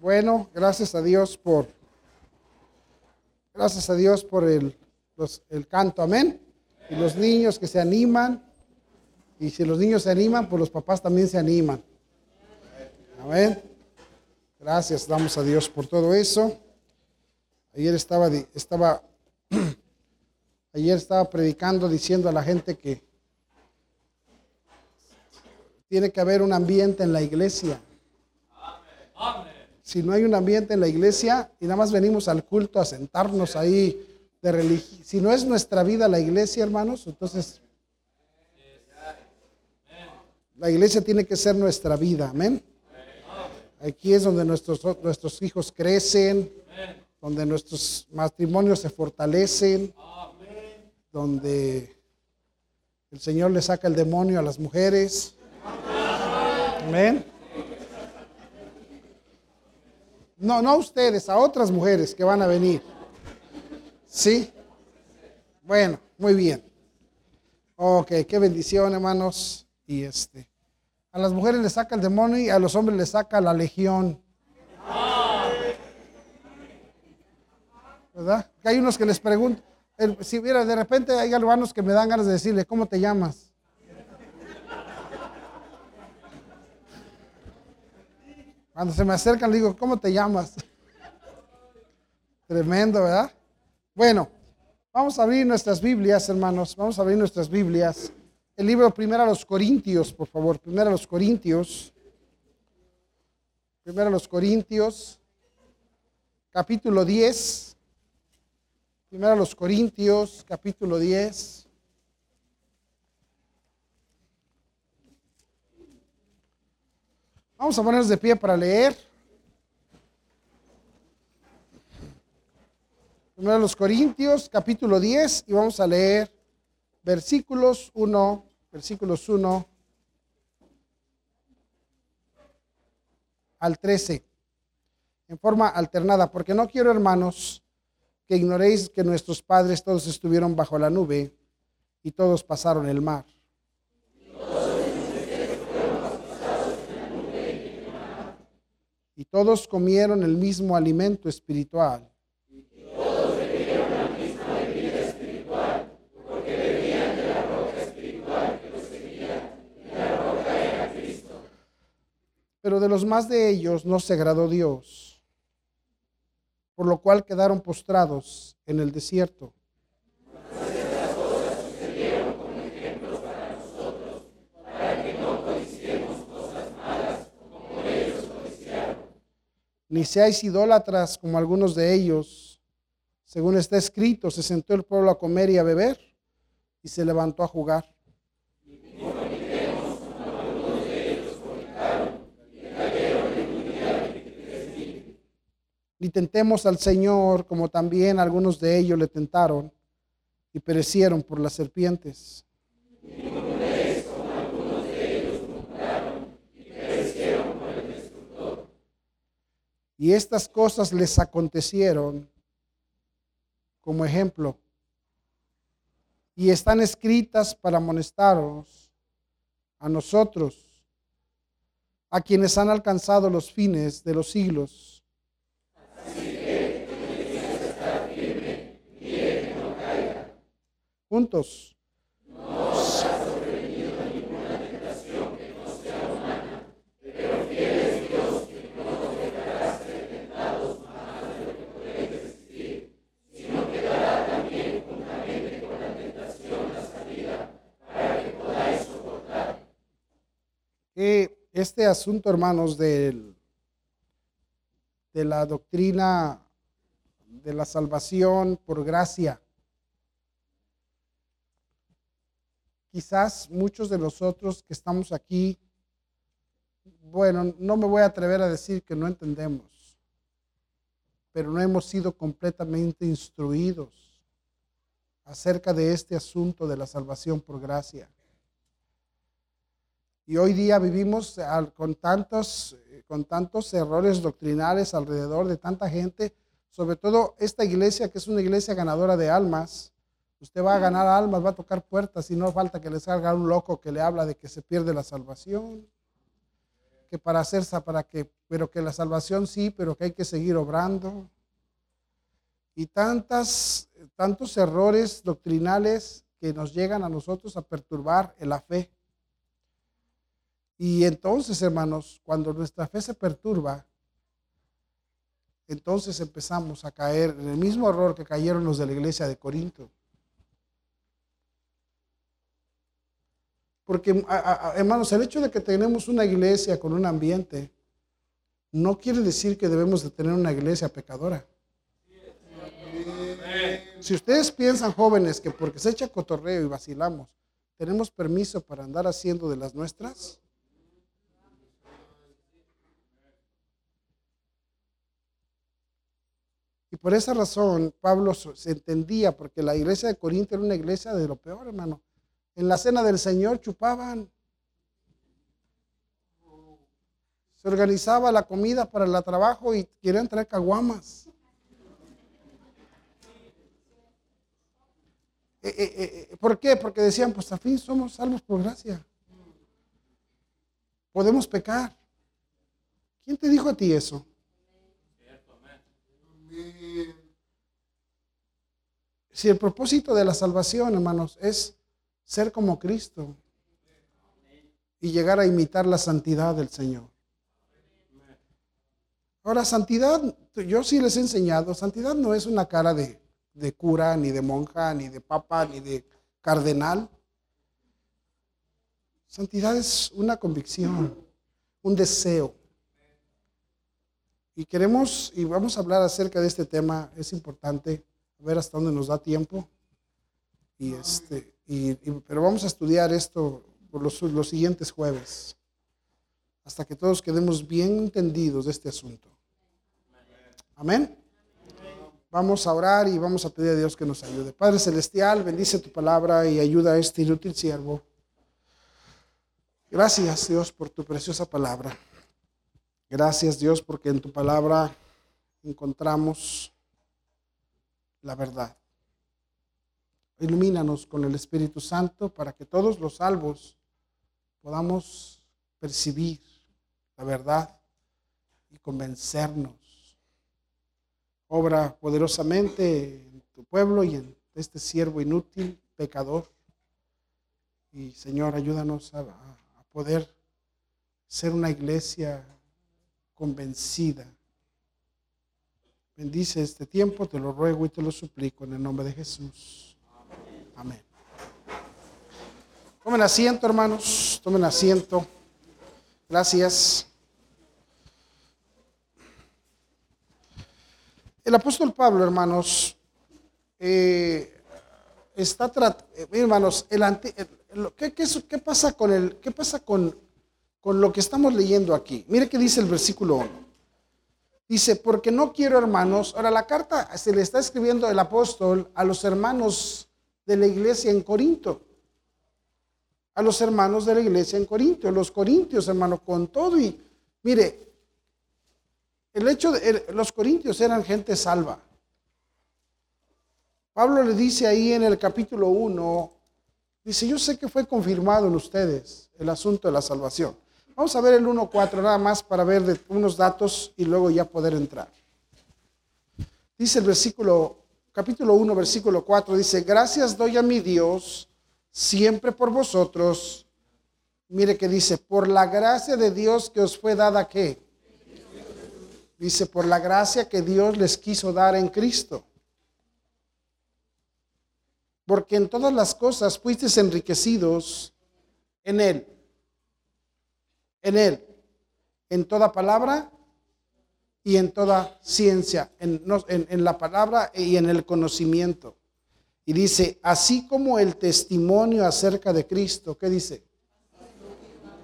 Bueno, gracias a Dios por, gracias a Dios por el, el canto, amén. Y los niños que se animan, y si los niños se animan, pues los papás también se animan. Amén. Gracias, damos a Dios por todo eso. Ayer estaba, estaba, ayer estaba predicando diciendo a la gente que tiene que haber un ambiente en la iglesia. Si no hay un ambiente en la iglesia y nada más venimos al culto a sentarnos ahí de religión, si no es nuestra vida la iglesia, hermanos, entonces la iglesia tiene que ser nuestra vida, amén. Aquí es donde nuestros, nuestros hijos crecen, donde nuestros matrimonios se fortalecen, donde el Señor le saca el demonio a las mujeres. Amén. No, no a ustedes, a otras mujeres que van a venir. ¿Sí? Bueno, muy bien. Ok, qué bendición, hermanos. Y este, a las mujeres les saca el demonio y a los hombres les saca la legión. ¿Verdad? Que hay unos que les preguntan, si mira, de repente hay hermanos que me dan ganas de decirle, ¿cómo te llamas? Cuando se me acercan, le digo, ¿cómo te llamas? Tremendo, ¿verdad? Bueno, vamos a abrir nuestras Biblias, hermanos. Vamos a abrir nuestras Biblias. El libro primero a los Corintios, por favor. Primero a los Corintios. Primero a los Corintios. Capítulo 10. Primero a los Corintios, capítulo 10. Vamos a ponernos de pie para leer. Primero los Corintios, capítulo 10, y vamos a leer versículos 1, versículos 1 al 13, en forma alternada, porque no quiero, hermanos, que ignoréis que nuestros padres todos estuvieron bajo la nube y todos pasaron el mar. Y todos comieron el mismo alimento espiritual. Pero de los más de ellos no se agradó Dios, por lo cual quedaron postrados en el desierto. Ni seáis idólatras como algunos de ellos. Según está escrito, se sentó el pueblo a comer y a beber y se levantó a jugar. Ni tentemos al Señor como también algunos de ellos le tentaron y perecieron por las serpientes. Y estas cosas les acontecieron como ejemplo y están escritas para amonestaros a nosotros, a quienes han alcanzado los fines de los siglos. Juntos. Que este asunto, hermanos, del, de la doctrina de la salvación por gracia, quizás muchos de nosotros que estamos aquí, bueno, no me voy a atrever a decir que no entendemos, pero no hemos sido completamente instruidos acerca de este asunto de la salvación por gracia. Y hoy día vivimos con tantos, con tantos errores doctrinales alrededor de tanta gente, sobre todo esta iglesia que es una iglesia ganadora de almas. Usted va a ganar almas, va a tocar puertas y no falta que le salga un loco que le habla de que se pierde la salvación, que para hacer, para que, pero que la salvación sí, pero que hay que seguir obrando. Y tantas, tantos errores doctrinales que nos llegan a nosotros a perturbar en la fe. Y entonces, hermanos, cuando nuestra fe se perturba, entonces empezamos a caer en el mismo error que cayeron los de la iglesia de Corinto. Porque, hermanos, el hecho de que tenemos una iglesia con un ambiente no quiere decir que debemos de tener una iglesia pecadora. Si ustedes piensan, jóvenes, que porque se echa cotorreo y vacilamos, tenemos permiso para andar haciendo de las nuestras, Y por esa razón Pablo se entendía, porque la iglesia de Corinto era una iglesia de lo peor, hermano. En la cena del Señor chupaban. Se organizaba la comida para el trabajo y querían traer caguamas. Eh, eh, eh, ¿Por qué? Porque decían, pues a fin somos salvos por gracia. Podemos pecar. ¿Quién te dijo a ti eso? Si el propósito de la salvación, hermanos, es ser como Cristo y llegar a imitar la santidad del Señor. Ahora, santidad, yo sí les he enseñado, santidad no es una cara de, cura, ni de monja, ni de papa, ni de cardenal. Santidad es una convicción, un deseo. Y queremos, y vamos a hablar acerca de este tema, es importante, a ver hasta dónde nos da tiempo. Y este, y, pero vamos a estudiar esto por los, los siguientes jueves, hasta que todos quedemos bien entendidos de este asunto. Amén. Vamos a orar y vamos a pedir a Dios que nos ayude. Padre Celestial, bendice tu palabra y ayuda a este inútil siervo. Gracias Dios por tu preciosa palabra. Gracias Dios porque en tu palabra encontramos la verdad. Ilumínanos con el Espíritu Santo para que todos los salvos podamos percibir la verdad y convencernos. Obra poderosamente en tu pueblo y en este siervo inútil, pecador. Y Señor, ayúdanos a, a poder ser una iglesia convencida. Bendice este tiempo, te lo ruego y te lo suplico en el nombre de Jesús. Amén. Tomen asiento, hermanos, tomen asiento. Gracias. El apóstol Pablo, hermanos, eh, está tratando, eh, hermanos, el, ¿qué, qué, pasa con el, qué pasa con con lo que estamos leyendo aquí. Mire qué dice el versículo 1. Dice, porque no quiero hermanos, ahora la carta se le está escribiendo el apóstol a los hermanos de la iglesia en Corinto. A los hermanos de la iglesia en Corinto, los corintios, hermano, con todo y mire, el hecho de los corintios eran gente salva. Pablo le dice ahí en el capítulo 1, dice, yo sé que fue confirmado en ustedes el asunto de la salvación. Vamos a ver el 1.4 nada más para ver unos datos y luego ya poder entrar. Dice el versículo, capítulo 1, versículo 4, dice, gracias doy a mi Dios siempre por vosotros. Mire que dice, por la gracia de Dios que os fue dada qué. Dice, por la gracia que Dios les quiso dar en Cristo. Porque en todas las cosas fuisteis enriquecidos en Él en Él, en toda palabra y en toda ciencia, en, en, la palabra y en el conocimiento. Y dice, así como el testimonio acerca de Cristo, ¿qué dice?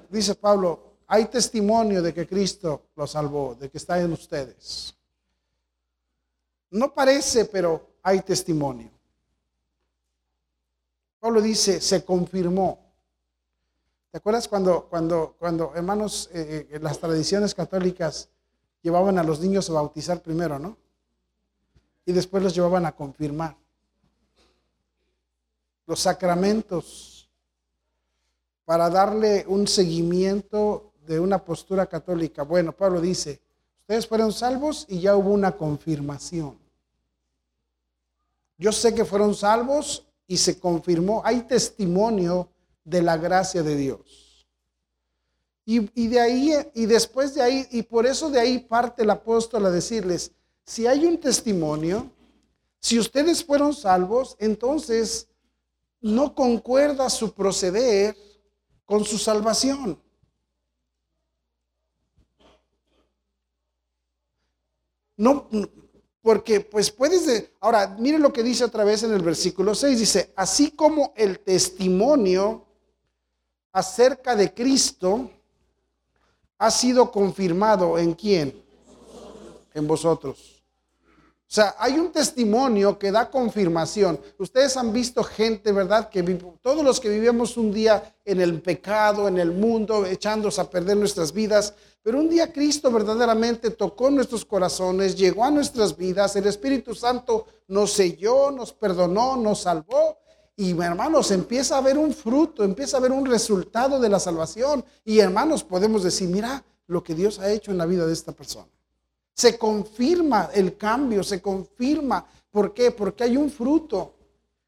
Dice Pablo, hay testimonio de que Cristo lo salvó, de que está en ustedes. No parece, pero hay testimonio. Pablo dice, se confirmó. ¿Te acuerdas cuando, cuando, cuando hermanos, eh, eh, las tradiciones católicas llevaban a los niños a bautizar primero, ¿no? Y después los llevaban a confirmar. Los sacramentos para darle un seguimiento de una postura católica. Bueno, Pablo dice, ustedes fueron salvos y ya hubo una confirmación. Yo sé que fueron salvos y se confirmó, hay testimonio de la gracia de Dios. Y, de ahí, y después de ahí, y por eso de ahí parte el apóstol a decirles, si hay un testimonio, si ustedes fueron salvos, entonces no concuerda su proceder con su salvación. No, porque pues puedes, ahora mire lo que dice otra vez en el versículo 6, dice, así como el testimonio acerca de Cristo ha sido confirmado en quién? En vosotros. O sea, hay un testimonio que da confirmación. Ustedes han visto gente, ¿verdad? Que todos los que vivimos un día en el pecado, en el mundo, echándose a perder nuestras vidas, pero un día Cristo verdaderamente tocó nuestros corazones, llegó a nuestras vidas, el Espíritu Santo nos selló, nos perdonó, nos salvó. Y hermanos, empieza a haber un fruto, empieza a haber un resultado de la salvación. Y hermanos, podemos decir, mira lo que Dios ha hecho en la vida de esta persona. Se confirma el cambio, se confirma. ¿Por qué? Porque hay un fruto.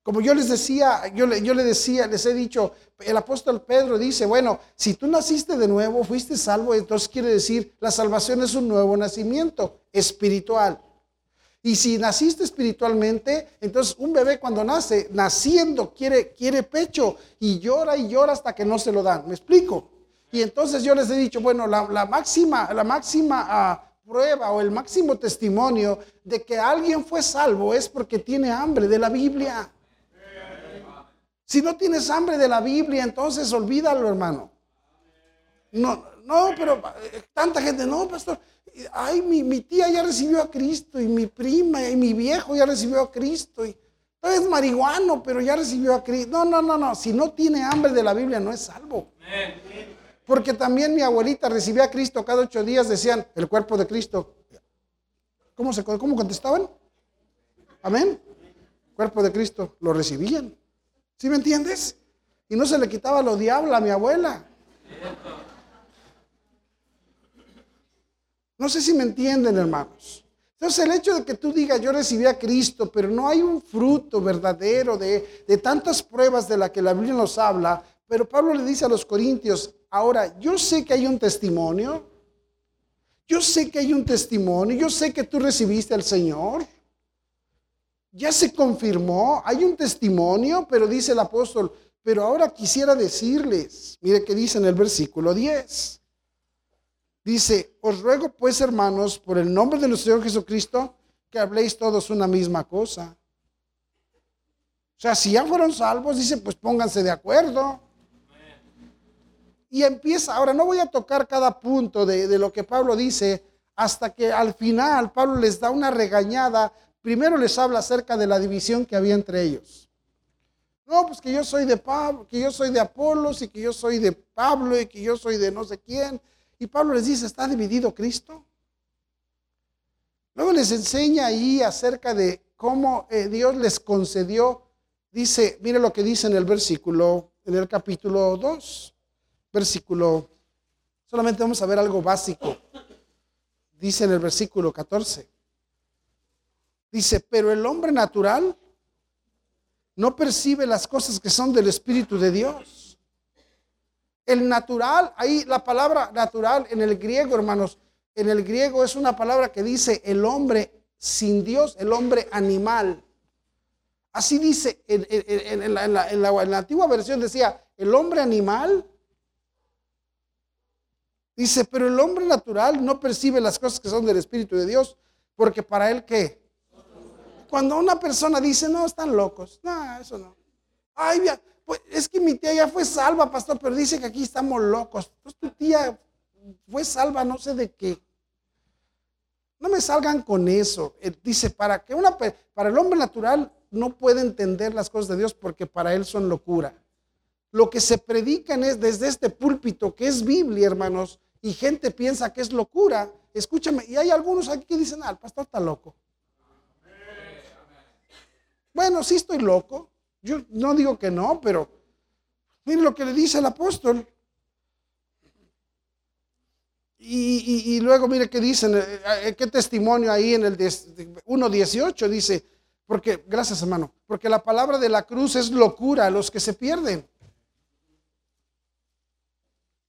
Como yo les decía, yo yo le decía, les he dicho, el apóstol Pedro dice, bueno, si tú naciste de nuevo, fuiste salvo, entonces quiere decir, la salvación es un nuevo nacimiento espiritual. Y si naciste espiritualmente, entonces un bebé cuando nace, naciendo, quiere, quiere pecho y llora y llora hasta que no se lo dan. ¿Me explico? Y entonces yo les he dicho, bueno, la, máxima, la máxima ah, prueba o el máximo testimonio de que alguien fue salvo es porque tiene hambre de la Biblia. Si no tienes hambre de la Biblia, entonces olvídalo, hermano. No, no, pero eh, tanta gente, no, pastor. Ay, mi, tía ya recibió a Cristo y mi prima y mi viejo ya recibió a Cristo. Y, es marihuano, pero ya recibió a Cristo. No, no, no, no. Si no tiene hambre de la Biblia, no es salvo. Porque también mi abuelita recibía a Cristo cada ocho días, decían, el cuerpo de Cristo. ¿Cómo, se, cómo contestaban? Amén. Cuerpo de Cristo, lo recibían. ¿Sí me entiendes? Y no se le quitaba lo diablo a mi abuela. No sé si me entienden, hermanos. Entonces el hecho de que tú digas, yo recibí a Cristo, pero no hay un fruto verdadero de, de tantas pruebas de la que la Biblia nos habla, pero Pablo le dice a los corintios, Ahora, yo sé que hay un testimonio. Yo sé que hay un testimonio. Yo sé que tú recibiste al Señor. Ya se confirmó. Hay un testimonio, pero dice el apóstol, pero ahora quisiera decirles, mire que dice en el versículo 10. Dice, os ruego pues hermanos, por el nombre de nuestro Señor Jesucristo, que habléis todos una misma cosa. O sea, si ya fueron salvos, dice, pues pónganse de acuerdo. Y empieza, ahora no voy a tocar cada punto de, lo que Pablo dice, hasta que al final Pablo les da una regañada. Primero les habla acerca de la división que había entre ellos. No, pues que yo soy de Pablo, que yo soy de Apolos y que yo soy de Pablo y que yo soy de no sé quién. Y Pablo les dice, ¿está dividido Cristo? Luego les enseña ahí acerca de cómo eh, Dios les concedió. Dice, mire lo que dice en el versículo, en el capítulo 2 versículo, solamente vamos a ver algo básico. Dice en el versículo 14. Dice, pero el hombre natural no percibe las cosas que son del Espíritu de Dios. El natural, ahí la palabra natural en el griego, hermanos, en el griego es una palabra que dice el hombre sin Dios, el hombre animal. Así dice, en, la, antigua versión decía, el hombre animal Dice, pero el hombre natural no percibe las cosas que son del Espíritu de Dios, porque para él qué? Cuando una persona dice, no, están locos, no, eso no. Ay, pues es que mi tía ya fue salva, pastor, pero dice que aquí estamos locos. Pues tu tía fue salva, no sé de qué. No me salgan con eso. Dice, para que una para el hombre natural no puede entender las cosas de Dios porque para él son locura. Lo que se predican es desde este púlpito, que es Biblia, hermanos, y gente piensa que es locura, escúchame, y hay algunos aquí que dicen, ah, el pastor está loco. Bueno, sí estoy loco. Yo no digo que no, pero miren lo que le dice el apóstol. Y, luego mire qué dicen, eh, eh, qué testimonio ahí en el 1.18 dice, porque, gracias hermano, porque la palabra de la cruz es locura a los que se pierden.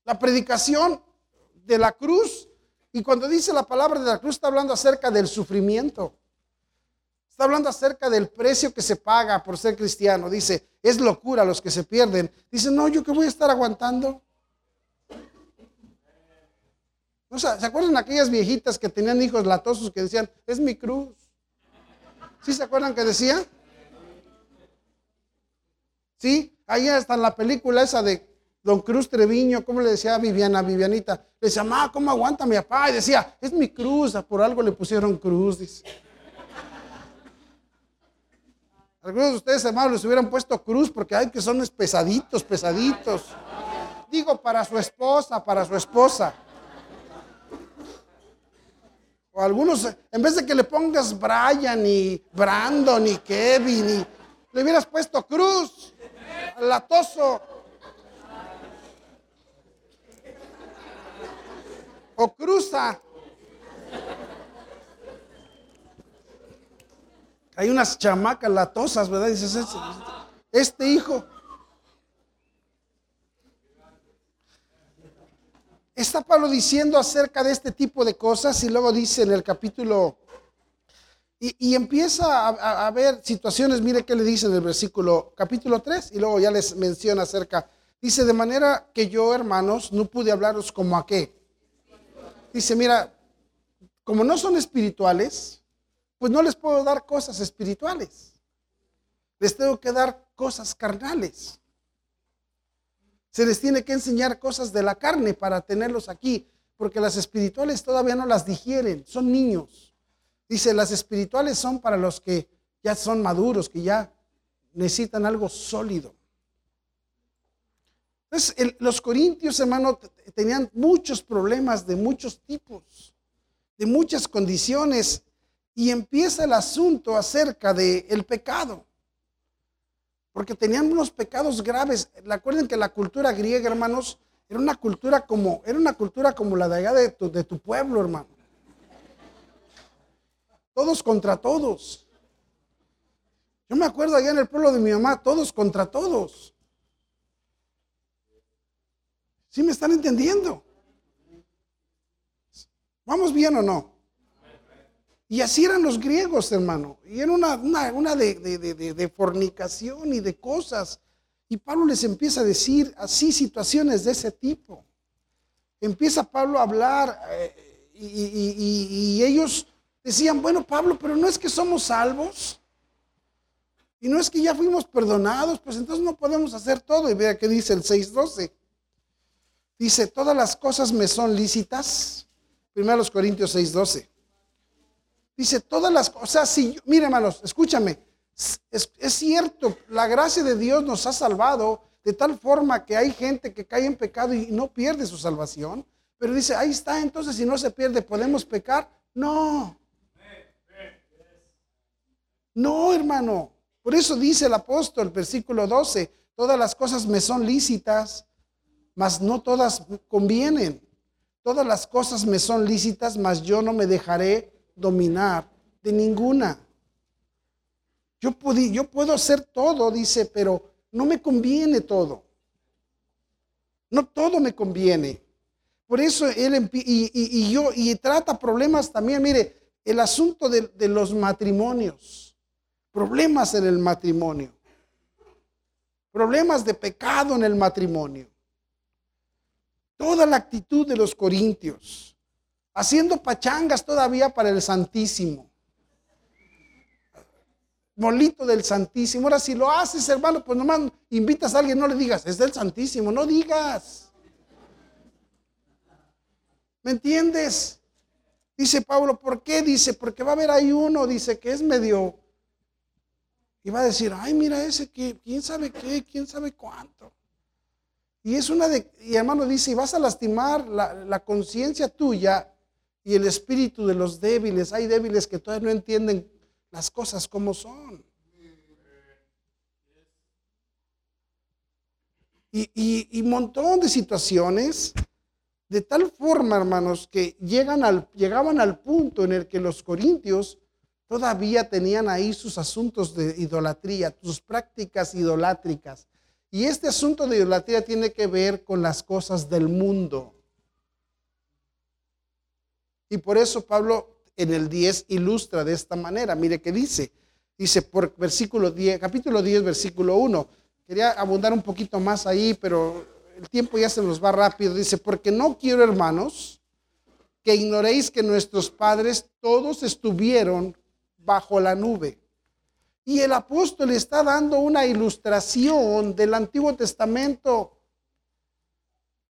La predicación de la cruz, y cuando dice la palabra de la cruz está hablando acerca del sufrimiento. Está hablando acerca del precio que se paga por ser cristiano. Dice, es locura los que se pierden. Dice, no, yo que voy a estar aguantando. ¿Se acuerdan aquellas viejitas que tenían hijos latosos que decían, es mi cruz? ¿Sí se acuerdan que decía? ¿Sí? Ahí está en la película esa de Don Cruz Treviño, ¿cómo le decía a Viviana, Vivianita? Le decía, mamá, ¿cómo aguanta mi papá? Y decía, es mi cruz, por algo le pusieron cruz, dice. Algunos de ustedes, hermanos, les hubieran puesto cruz porque hay que son pesaditos, pesaditos. Digo, para su esposa, para su esposa. O algunos, en vez de que le pongas Brian y Brandon y Kevin, y, le hubieras puesto Cruz, latoso. O cruza. Hay unas chamacas latosas, ¿verdad? Dices, este, este hijo Está Pablo diciendo acerca de este tipo de cosas y luego dice en el capítulo, y, empieza a, ver situaciones, mire qué le dice en el versículo capítulo 3 y luego ya les menciona acerca, dice, de manera que yo, hermanos, no pude hablaros como a qué. Dice, mira, como no son espirituales, pues no les puedo dar cosas espirituales. Les tengo que dar cosas carnales. Se les tiene que enseñar cosas de la carne para tenerlos aquí, porque las espirituales todavía no las digieren, son niños. Dice, las espirituales son para los que ya son maduros, que ya necesitan algo sólido. Entonces, los corintios, hermano, tenían muchos problemas de muchos tipos, de muchas condiciones, y empieza el asunto acerca del pecado porque tenían unos pecados graves. Recuerden que la cultura griega, hermanos, era una cultura como, era una cultura como la de allá de tu, de tu pueblo, hermano. Todos contra todos. Yo me acuerdo allá en el pueblo de mi mamá, todos contra todos. ¿Sí me están entendiendo? ¿Vamos bien o no? Y así eran los griegos, hermano. Y era una, una, de, fornicación y de cosas. Y Pablo les empieza a decir así situaciones de ese tipo. Empieza Pablo a hablar eh, y, ellos decían, bueno Pablo, pero no es que somos salvos. Y no es que ya fuimos perdonados, pues entonces no podemos hacer todo. Y vea que dice el 6.12. Dice, todas las cosas me son lícitas. Primero los Corintios 6.12. Dice, todas las cosas, si, mire hermanos, escúchame, es, cierto, la gracia de Dios nos ha salvado de tal forma que hay gente que cae en pecado y no pierde su salvación. Pero dice, ahí está, entonces si no se pierde, ¿podemos pecar? No. No, hermano. Por eso dice el apóstol, versículo 12, todas las cosas me son lícitas, mas no todas convienen. Todas las cosas me son lícitas, mas yo no me dejaré dominar de ninguna. Yo, yo puedo hacer todo, dice, pero no me conviene todo. No todo me conviene. Por eso él y, yo y trata problemas también. Mire, el asunto de, de los matrimonios, problemas en el matrimonio, problemas de pecado en el matrimonio. Toda la actitud de los corintios haciendo pachangas todavía para el Santísimo. Molito del Santísimo. Ahora, si lo haces, hermano, pues nomás invitas a alguien, no le digas, es del Santísimo, no digas. ¿Me entiendes? Dice Pablo, ¿por qué? Dice, porque va a haber ahí uno, dice, que es medio. Y va a decir, ay, mira ese, que, quién sabe qué, quién sabe cuánto. Y es una de, y hermano dice, y vas a lastimar la, la conciencia tuya y el espíritu de los débiles. Hay débiles que todavía no entienden las cosas como son. Y, y, montón de situaciones De tal forma, hermanos, que llegan al, llegaban al punto en el que los corintios todavía tenían ahí sus asuntos de idolatría, sus prácticas idolátricas. Y este asunto de idolatría tiene que ver con las cosas del mundo. Y por eso Pablo en el 10 ilustra de esta manera. Mire qué dice. Dice por versículo 10, capítulo 10, versículo 1. Quería abundar un poquito más ahí, pero el tiempo ya se nos va rápido. Dice, porque no quiero, hermanos, que ignoréis que nuestros padres todos estuvieron bajo la nube. Y el apóstol está dando una ilustración del Antiguo Testamento.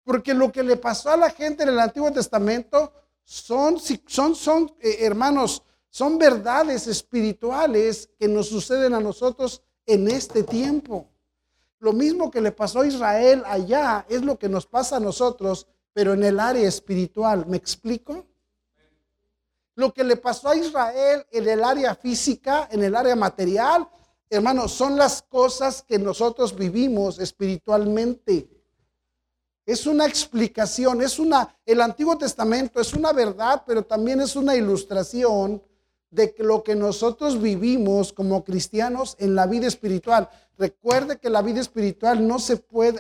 Porque lo que le pasó a la gente en el Antiguo Testamento son, son, son eh, hermanos, son verdades espirituales que nos suceden a nosotros en este tiempo. Lo mismo que le pasó a Israel allá es lo que nos pasa a nosotros, pero en el área espiritual. ¿Me explico? Lo que le pasó a Israel en el área física, en el área material, hermanos, son las cosas que nosotros vivimos espiritualmente. Es una explicación, es una, el Antiguo Testamento es una verdad, pero también es una ilustración de lo que nosotros vivimos como cristianos en la vida espiritual. Recuerde que la vida espiritual no se puede,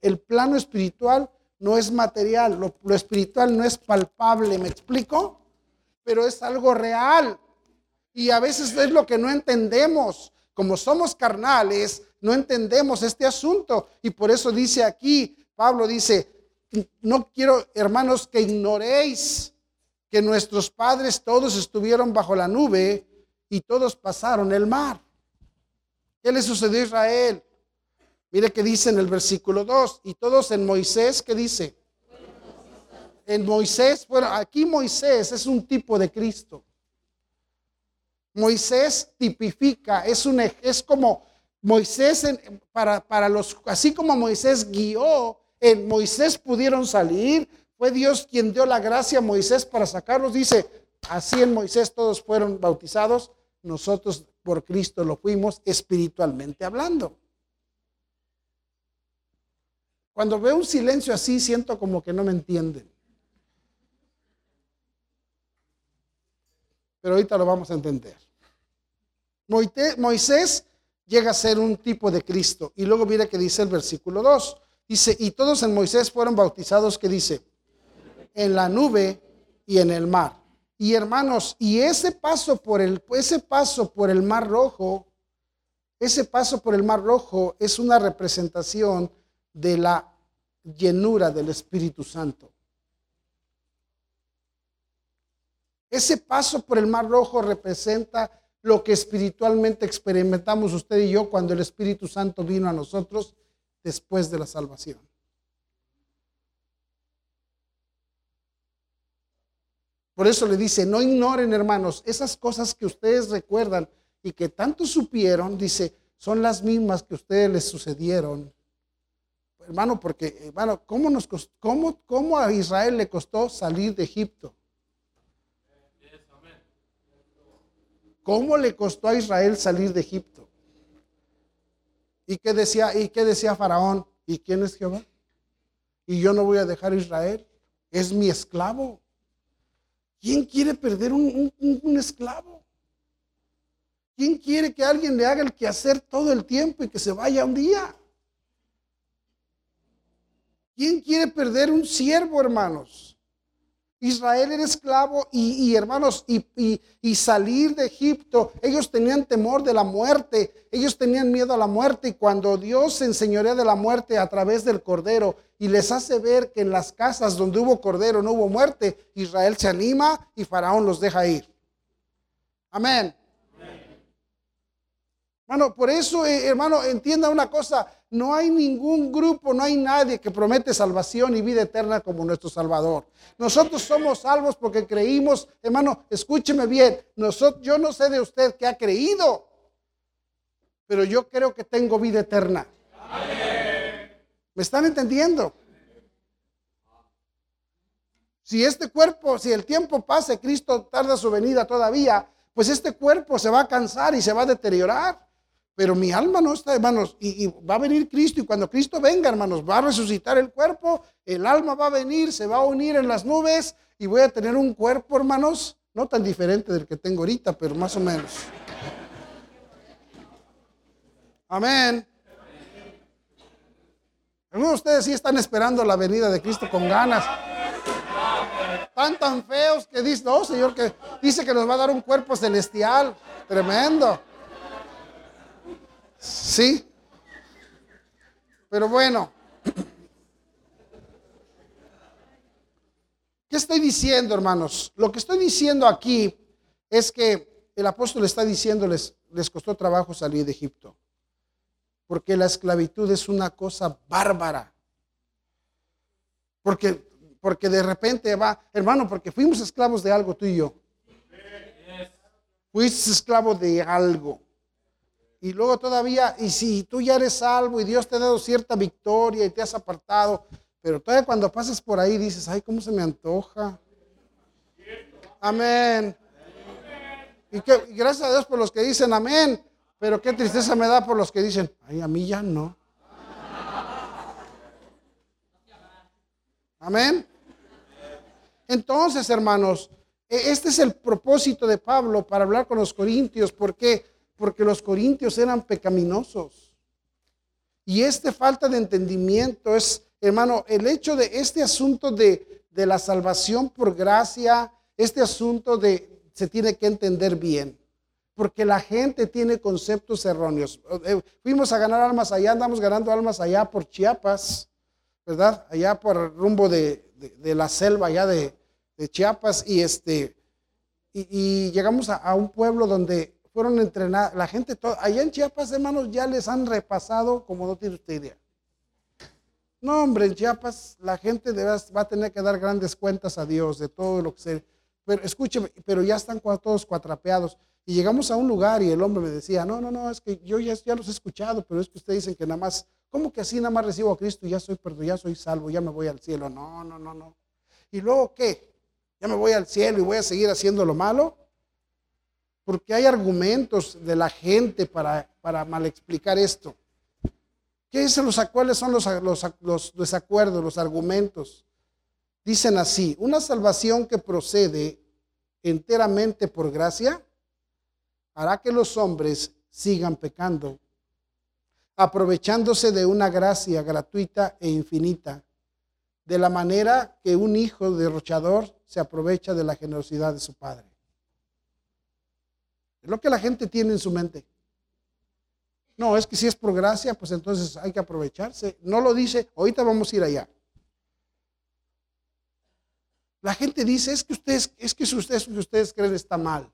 el plano espiritual no es material, lo, lo espiritual no es palpable, ¿me explico? Pero es algo real. Y a veces es lo que no entendemos. Como somos carnales, no entendemos este asunto. Y por eso dice aquí, Pablo dice, no quiero, hermanos, que ignoréis que nuestros padres todos estuvieron bajo la nube y todos pasaron el mar. ¿Qué le sucedió a Israel? Mire que dice en el versículo 2, y todos en Moisés, ¿qué dice? En Moisés, bueno, aquí Moisés es un tipo de Cristo. Moisés tipifica, es, un, es como Moisés, para, para los, así como Moisés guió en Moisés pudieron salir, fue Dios quien dio la gracia a Moisés para sacarlos. Dice, así en Moisés todos fueron bautizados, nosotros por Cristo lo fuimos espiritualmente hablando. Cuando veo un silencio así, siento como que no me entienden. Pero ahorita lo vamos a entender. Moisés llega a ser un tipo de Cristo. Y luego mire que dice el versículo 2. Dice, y todos en Moisés fueron bautizados, que dice, en la nube y en el mar. Y hermanos, y ese paso por el, ese paso por el mar rojo, ese paso por el mar rojo es una representación de la llenura del Espíritu Santo. Ese paso por el mar rojo representa lo que espiritualmente experimentamos usted y yo cuando el Espíritu Santo vino a nosotros después de la salvación. Por eso le dice, no ignoren hermanos, esas cosas que ustedes recuerdan y que tanto supieron, dice, son las mismas que ustedes les sucedieron. Hermano, porque, hermano, ¿cómo, nos cómo, cómo a Israel le costó salir de Egipto? ¿Cómo le costó a Israel salir de Egipto? ¿Y qué decía, y qué decía Faraón? ¿Y quién es Jehová? Y yo no voy a dejar a Israel. Es mi esclavo. ¿Quién quiere perder un, un esclavo? ¿Quién quiere que alguien le haga el quehacer todo el tiempo y que se vaya un día? ¿Quién quiere perder un siervo, hermanos? Israel era esclavo y, hermanos, y, salir de Egipto, ellos tenían temor de la muerte, ellos tenían miedo a la muerte y cuando Dios se enseñorea de la muerte a través del cordero y les hace ver que en las casas donde hubo cordero no hubo muerte, Israel se anima y Faraón los deja ir. Amén. Hermano, por eso, eh, hermano, entienda una cosa, no hay ningún grupo, no hay nadie que promete salvación y vida eterna como nuestro Salvador. Nosotros somos salvos porque creímos, hermano, escúcheme bien, nosotros, yo no sé de usted que ha creído, pero yo creo que tengo vida eterna. ¿Me están entendiendo? Si este cuerpo, si el tiempo pasa Cristo tarda su venida todavía, pues este cuerpo se va a cansar y se va a deteriorar. Pero mi alma no está, hermanos, y, va a venir Cristo y cuando Cristo venga, hermanos, va a resucitar el cuerpo, el alma va a venir, se va a unir en las nubes y voy a tener un cuerpo, hermanos, no tan diferente del que tengo ahorita, pero más o menos. Amén. Algunos de ustedes sí están esperando la venida de Cristo con ganas. Están tan feos que dicen, no, Señor, que dice que nos va a dar un cuerpo celestial. Tremendo. Sí. Pero bueno. ¿Qué estoy diciendo, hermanos? Lo que estoy diciendo aquí es que el apóstol está diciéndoles, les costó trabajo salir de Egipto. Porque la esclavitud es una cosa bárbara. Porque, porque de repente va, hermano, porque fuimos esclavos de algo tú y yo. Fuiste esclavo de algo. Y luego todavía, y si tú ya eres salvo y Dios te ha dado cierta victoria y te has apartado, pero todavía cuando pasas por ahí dices, ay, ¿cómo se me antoja? Amén. Y, que, gracias a Dios por los que dicen amén, pero qué tristeza me da por los que dicen, ay, a mí ya no. Amén. Entonces, hermanos, e, este es el propósito de Pablo para hablar con los corintios. ¿Por qué? Porque los corintios eran pecaminosos. Y esta falta de entendimiento es, hermano, el hecho de este asunto de, de la salvación por gracia, este asunto de se tiene que entender bien. Porque la gente tiene conceptos erróneos. Eh, fuimos a ganar almas allá, andamos ganando almas allá por Chiapas, ¿verdad? Allá por el rumbo de, de, la selva, allá de, de Chiapas. Y, este, y, llegamos a un pueblo donde fueron entrenados, la gente, allá en Chiapas, hermanos, ya les han repasado como no tiene usted idea. No, hombre, en Chiapas la gente va a tener que dar grandes cuentas a Dios de todo lo que se... Pero escúcheme, pero ya están todos cuatrapeados. Y llegamos a un lugar y el hombre me decía, no, no, no, es que yo ya, los he escuchado, pero es que ustedes dicen que nada más, ¿cómo que así nada más recibo a Cristo y ya soy perdón, ya soy salvo, ya me voy al cielo? No, no, no, no. ¿Y luego qué? ¿Ya me voy al cielo y voy a seguir haciendo lo malo? Porque hay argumentos de la gente para, para mal explicar esto. ¿Qué dicen los cuáles son los desacuerdos, los argumentos? Dicen así, una salvación que procede enteramente por gracia hará que los hombres sigan pecando, aprovechándose de una gracia gratuita e infinita, de la manera que un hijo derrochador se aprovecha de la generosidad de su padre. Es lo que la gente tiene en su mente. No, es que si es por gracia, pues entonces hay que aprovecharse. No lo dice, ahorita vamos a ir allá. La gente dice, es que ustedes, es que ustedes, ustedes creen está mal.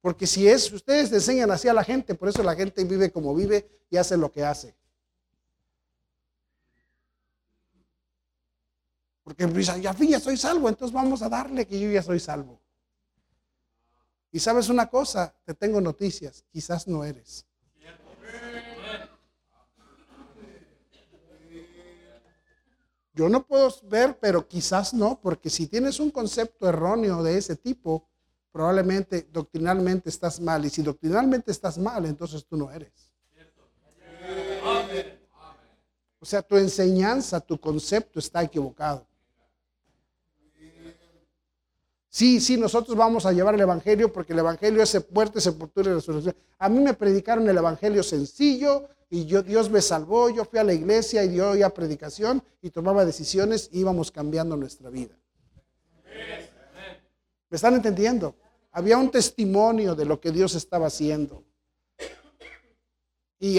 Porque si es, ustedes enseñan así a la gente, por eso la gente vive como vive y hace lo que hace. Porque ya, ya soy salvo, entonces vamos a darle que yo ya soy salvo. Y sabes una cosa, te tengo noticias, quizás no eres. Yo no puedo ver, pero quizás no, porque si tienes un concepto erróneo de ese tipo, probablemente doctrinalmente estás mal. Y si doctrinalmente estás mal, entonces tú no eres. O sea, tu enseñanza, tu concepto está equivocado. Sí, sí, nosotros vamos a llevar el Evangelio porque el Evangelio es muerte, sepultura y resurrección. A mí me predicaron el Evangelio sencillo y yo, Dios me salvó, yo fui a la iglesia y dio oía predicación y tomaba decisiones y íbamos cambiando nuestra vida. ¿Me están entendiendo? Había un testimonio de lo que Dios estaba haciendo. Y,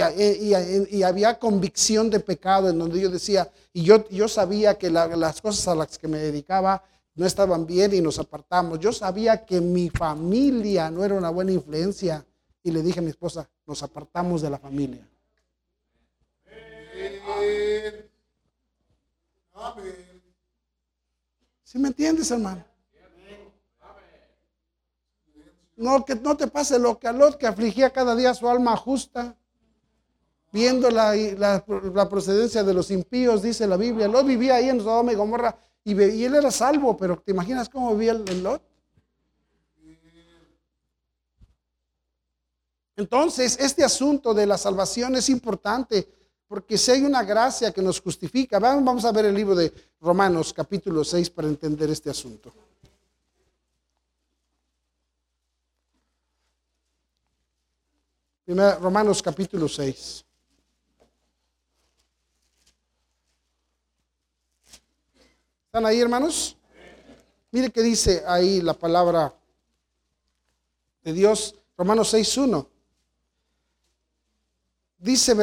había convicción de pecado en donde yo decía, y yo, yo sabía que las cosas a las que me dedicaba no estaban bien y nos apartamos. Yo sabía que mi familia no era una buena influencia y le dije a mi esposa, nos apartamos de la familia. ¿Sí me entiendes, hermano? No, que no te pase lo que a Lot que afligía cada día su alma justa, viendo la, la, procedencia de los impíos, dice la Biblia. Lot vivía ahí en Sodoma y Gomorra y, él era salvo, pero ¿te imaginas cómo vivía el, Lot? Entonces, este asunto de la salvación es importante porque si hay una gracia que nos justifica, vamos a ver el libro de Romanos capítulo 6 para entender este asunto. Romanos capítulo 6. ¿Están ahí, hermanos? Mire que dice ahí la palabra de Dios, Romanos 6.1. Dice,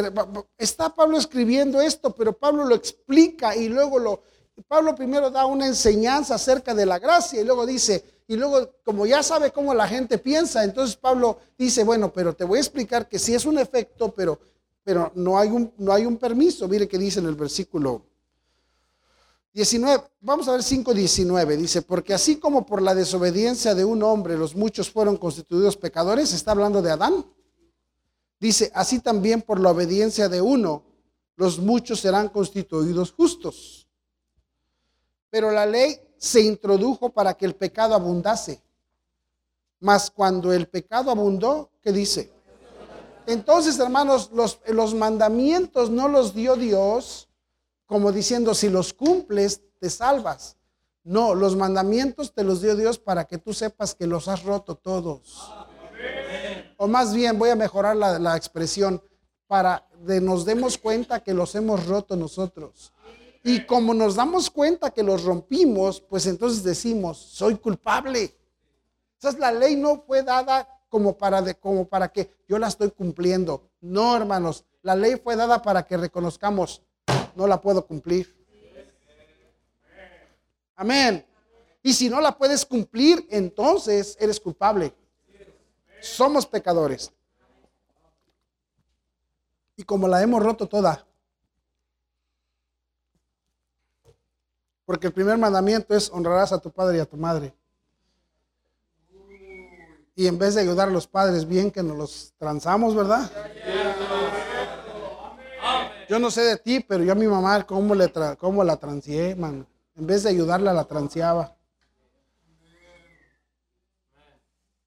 está Pablo escribiendo esto, pero Pablo lo explica y luego lo, Pablo primero da una enseñanza acerca de la gracia y luego dice, y luego como ya sabe cómo la gente piensa, entonces Pablo dice, bueno, pero te voy a explicar que sí es un efecto, pero, pero no, hay un, no hay un permiso. Mire que dice en el versículo 19, vamos a ver 5.19, dice, porque así como por la desobediencia de un hombre los muchos fueron constituidos pecadores, está hablando de Adán. Dice, así también por la obediencia de uno, los muchos serán constituidos justos. Pero la ley se introdujo para que el pecado abundase. Mas cuando el pecado abundó, ¿qué dice? Entonces, hermanos, los, los mandamientos no los dio Dios como diciendo, si los cumples, te salvas. No, los mandamientos te los dio Dios para que tú sepas que los has roto todos. O más bien, voy a mejorar la, expresión, para que nos demos cuenta que los hemos roto nosotros. Y como nos damos cuenta que los rompimos, pues entonces decimos, soy culpable. Entonces la ley no fue dada como para, como para que yo la estoy cumpliendo. No, hermanos, la ley fue dada para que reconozcamos, no la puedo cumplir. Amén. Y si no la puedes cumplir, entonces eres culpable. Somos pecadores. Y como la hemos roto toda, Porque el primer mandamiento es honrarás a tu padre y a tu madre. Y en vez de ayudar a los padres, bien que nos los transamos, ¿verdad? Yo no sé de ti, pero yo a mi mamá, ¿cómo, le cómo la transié, man? En vez de ayudarla, la transeaba.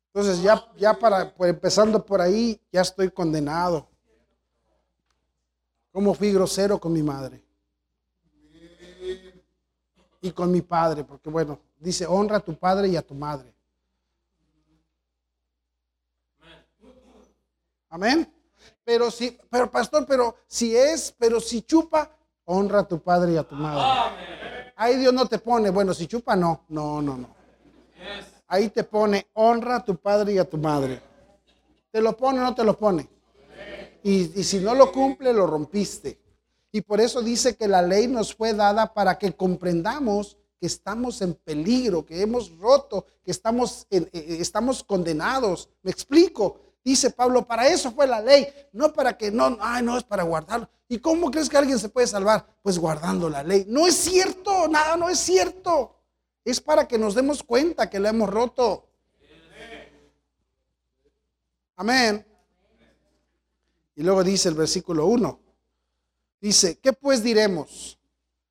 Entonces ya, ya para, pues, empezando por ahí, ya estoy condenado. Como fui grosero con mi madre y con mi padre, porque bueno, dice, honra a tu padre y a tu madre. Amén. Pero si, pero pastor, pero si es, pero si chupa, honra a tu padre y a tu madre. Ahí Dios no te pone, bueno, si chupa, no, no, no, no. Ahí te pone, honra a tu padre y a tu madre. ¿Te lo pone o no te lo pone? Y, y si no lo cumple, lo rompiste. Y por eso dice que la ley nos fue dada para que comprendamos que estamos en peligro, que hemos roto, que estamos, eh, eh, estamos condenados. ¿Me explico? Dice Pablo, para eso fue la ley, no para que no, ay, no es para guardarlo. ¿Y cómo crees que alguien se puede salvar? Pues guardando la ley. No es cierto, nada, no es cierto. Es para que nos demos cuenta que lo hemos roto. Amén. Y luego dice el versículo 1. Dice, ¿qué pues diremos?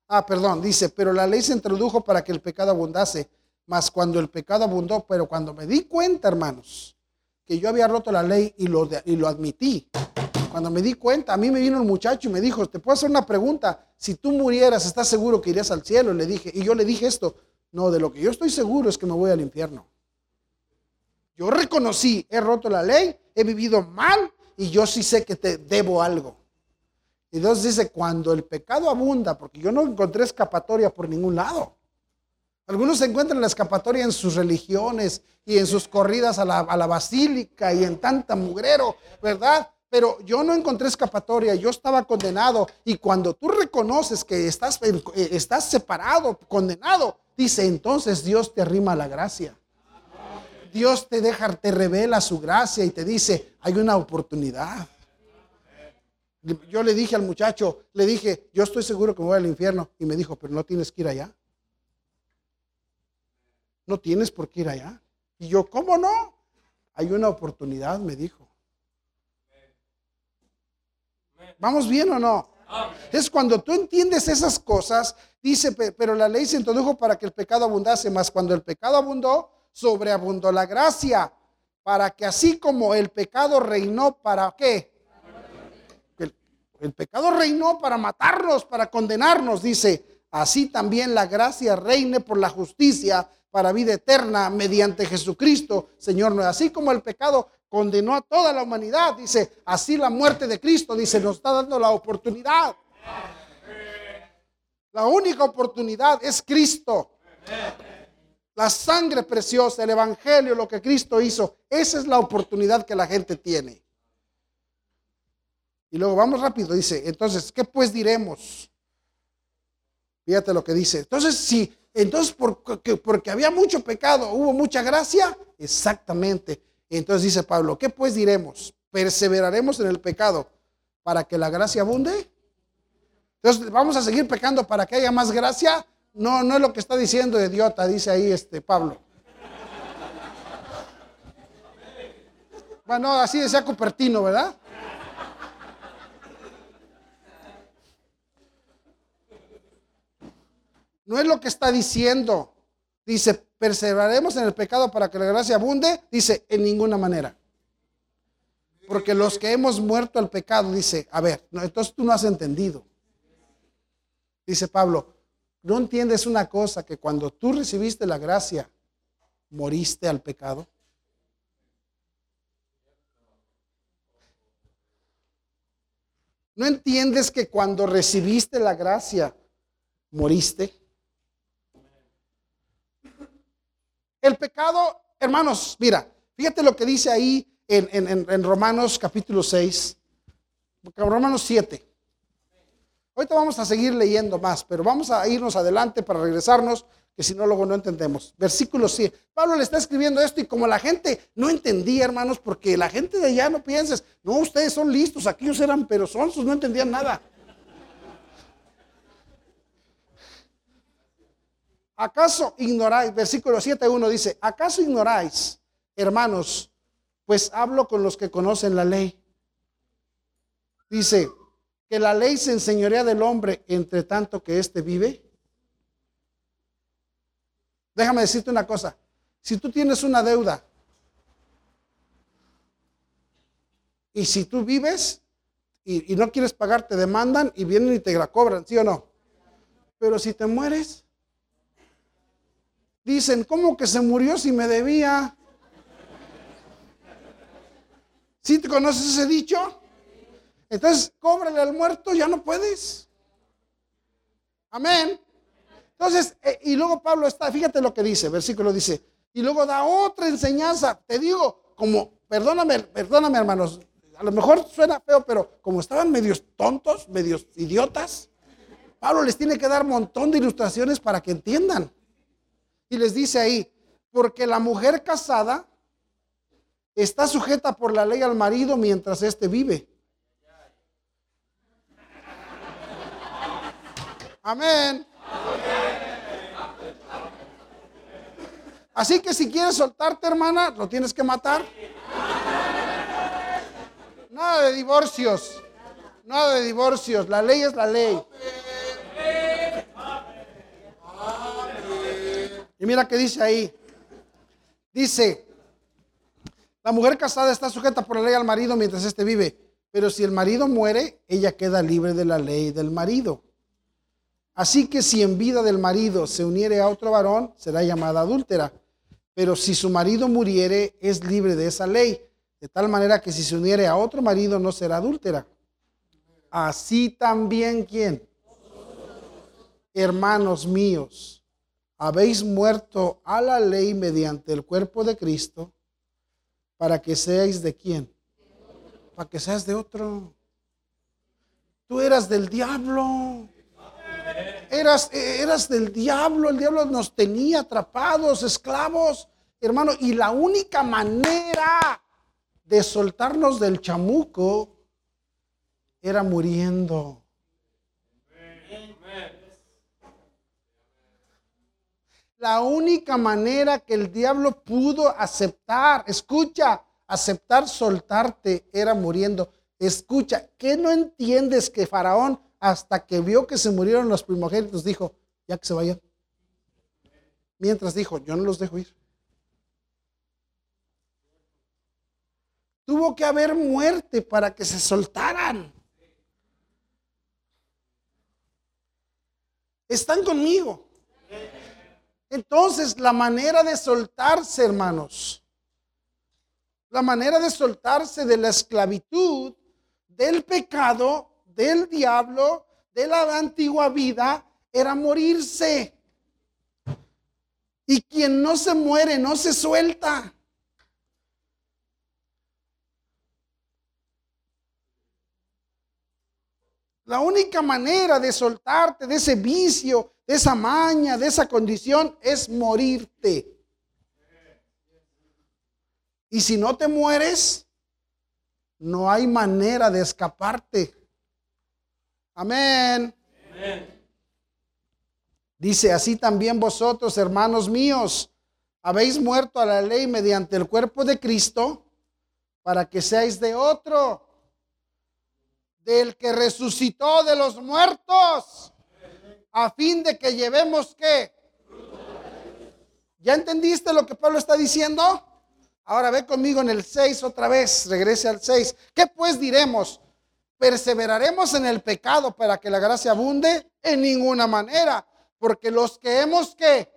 Ah, perdón, dice, pero la ley se introdujo para que el pecado abundase, mas cuando el pecado abundó, pero cuando me di cuenta, hermanos, que yo había roto la ley y lo, admití, cuando me di cuenta, a mí me vino un muchacho y me dijo, te puedo hacer una pregunta, si tú murieras, ¿estás seguro que irías al cielo? Le dije, y yo le dije esto, no, de lo que yo estoy seguro es que me voy al infierno. Yo reconocí, he roto la ley, he vivido mal y yo sí sé que te debo algo. Y Dios dice, cuando el pecado abunda, porque yo no encontré escapatoria por ningún lado. Algunos encuentran la escapatoria en sus religiones y en sus corridas a la, basílica y en tanta mugrero, ¿verdad? Pero yo no encontré escapatoria, yo estaba condenado. Y cuando tú reconoces que estás, eh, estás separado, condenado, dice, entonces Dios te arrima la gracia. Dios te deja, te revela su gracia y te dice, hay una oportunidad. Yo le dije al muchacho, le dije, yo estoy seguro que me voy al infierno. Y me dijo, pero no tienes que ir allá. No tienes por qué ir allá. Y yo, ¿cómo no? Hay una oportunidad, me dijo. ¿Vamos bien o no? Es cuando tú entiendes esas cosas, dice, pero la ley se introdujo para que el pecado abundase, más cuando el pecado abundó, sobreabundó la gracia. para que así como el pecado reinó para qué? El pecado reinó para matarnos, para condenarnos, dice, así también la gracia reine por la justicia para vida eterna mediante Jesucristo, Señor. Así como el pecado condenó a toda la humanidad, dice, así la muerte de Cristo, dice, nos está dando la oportunidad. La única oportunidad es Cristo. La sangre preciosa, el Evangelio, lo que Cristo hizo, esa es la oportunidad que la gente tiene. Y luego vamos rápido, dice, entonces, ¿qué pues diremos? Fíjate lo que dice. Entonces, si entonces, porque, había mucho pecado, hubo mucha gracia. Exactamente. Entonces dice Pablo, ¿qué pues diremos? ¿Perseveraremos en el pecado para que la gracia abunde? Entonces, ¿vamos a seguir pecando para que haya más gracia? No, no es lo que está diciendo idiota, dice ahí este Pablo. Bueno, así decía Cupertino, ¿verdad? No es lo que está diciendo. Dice, perseveraremos en el pecado para que la gracia abunde. Dice, en ninguna manera. Porque los que hemos muerto al pecado, dice, a ver, entonces tú no has entendido. Dice Pablo, ¿no entiendes una cosa? Que cuando tú recibiste la gracia, moriste al pecado. ¿No entiendes que cuando recibiste la gracia, moriste? El pecado, hermanos, mira, fíjate lo que dice ahí en, Romanos capítulo 6, Romanos 7. Ahorita vamos a seguir leyendo más, pero vamos a irnos adelante para regresarnos, que si no, luego no entendemos. Versículo 7. Pablo le está escribiendo esto y como la gente no entendía, hermanos, porque la gente de allá no pienses, no, ustedes son listos, aquellos eran pero sonsos, no entendían nada. ¿Acaso ignoráis? Versículo 7.1 dice, ¿acaso ignoráis, hermanos? Pues hablo con los que conocen la ley. Dice, que la ley se enseñorea del hombre entre tanto que éste vive. Déjame decirte una cosa. Si tú tienes una deuda y si tú vives y, y no quieres pagar, te demandan y vienen y te la cobran, ¿sí o no? Pero si te mueres, Dicen, ¿cómo que se murió si me debía? ¿Sí te conoces ese dicho? Entonces, cóbrale al muerto, ya no puedes. Amén. Entonces, eh, y luego Pablo está, fíjate lo que dice, versículo dice, y luego da otra enseñanza. Te digo, como, perdóname, perdóname hermanos, a lo mejor suena feo, pero como estaban medios tontos, medios idiotas, Pablo les tiene que dar un montón de ilustraciones para que entiendan. Y les dice ahí, porque la mujer casada está sujeta por la ley al marido mientras éste vive. Amén. Así que si quieres soltarte, hermana, lo tienes que matar. Nada de divorcios. Nada de divorcios. La ley es la ley. Y mira qué dice ahí. Dice, la mujer casada está sujeta por la ley al marido mientras éste vive, pero si el marido muere, ella queda libre de la ley del marido. Así que si en vida del marido se uniere a otro varón, será llamada adúltera. Pero si su marido muriere, es libre de esa ley. De tal manera que si se uniere a otro marido, no será adúltera. Así también, ¿quién? Hermanos míos habéis muerto a la ley mediante el cuerpo de Cristo para que seáis de quién? Para que seas de otro. Tú eras del diablo. Eras, eras del diablo. El diablo nos tenía atrapados, esclavos, hermano. Y la única manera de soltarnos del chamuco era muriendo. La única manera que el diablo pudo aceptar, escucha, aceptar soltarte era muriendo. Escucha, ¿qué no entiendes que Faraón, hasta que vio que se murieron los primogénitos, dijo, ya que se vayan? Mientras dijo, yo no los dejo ir. Tuvo que haber muerte para que se soltaran. ¿Están conmigo? Entonces, la manera de soltarse, hermanos, la manera de soltarse de la esclavitud, del pecado, del diablo, de la antigua vida, era morirse. Y quien no se muere no se suelta. La única manera de soltarte de ese vicio, de esa maña, de esa condición, es morirte. Y si no te mueres, no hay manera de escaparte. Amén. Dice, así también vosotros, hermanos míos, habéis muerto a la ley mediante el cuerpo de Cristo para que seáis de otro, del que resucitó de los muertos, a fin de que llevemos qué. ¿Ya entendiste lo que Pablo está diciendo? Ahora ve conmigo en el 6 otra vez, regrese al 6. ¿Qué pues diremos? ¿Perseveraremos en el pecado para que la gracia abunde? En ninguna manera, porque los que hemos que,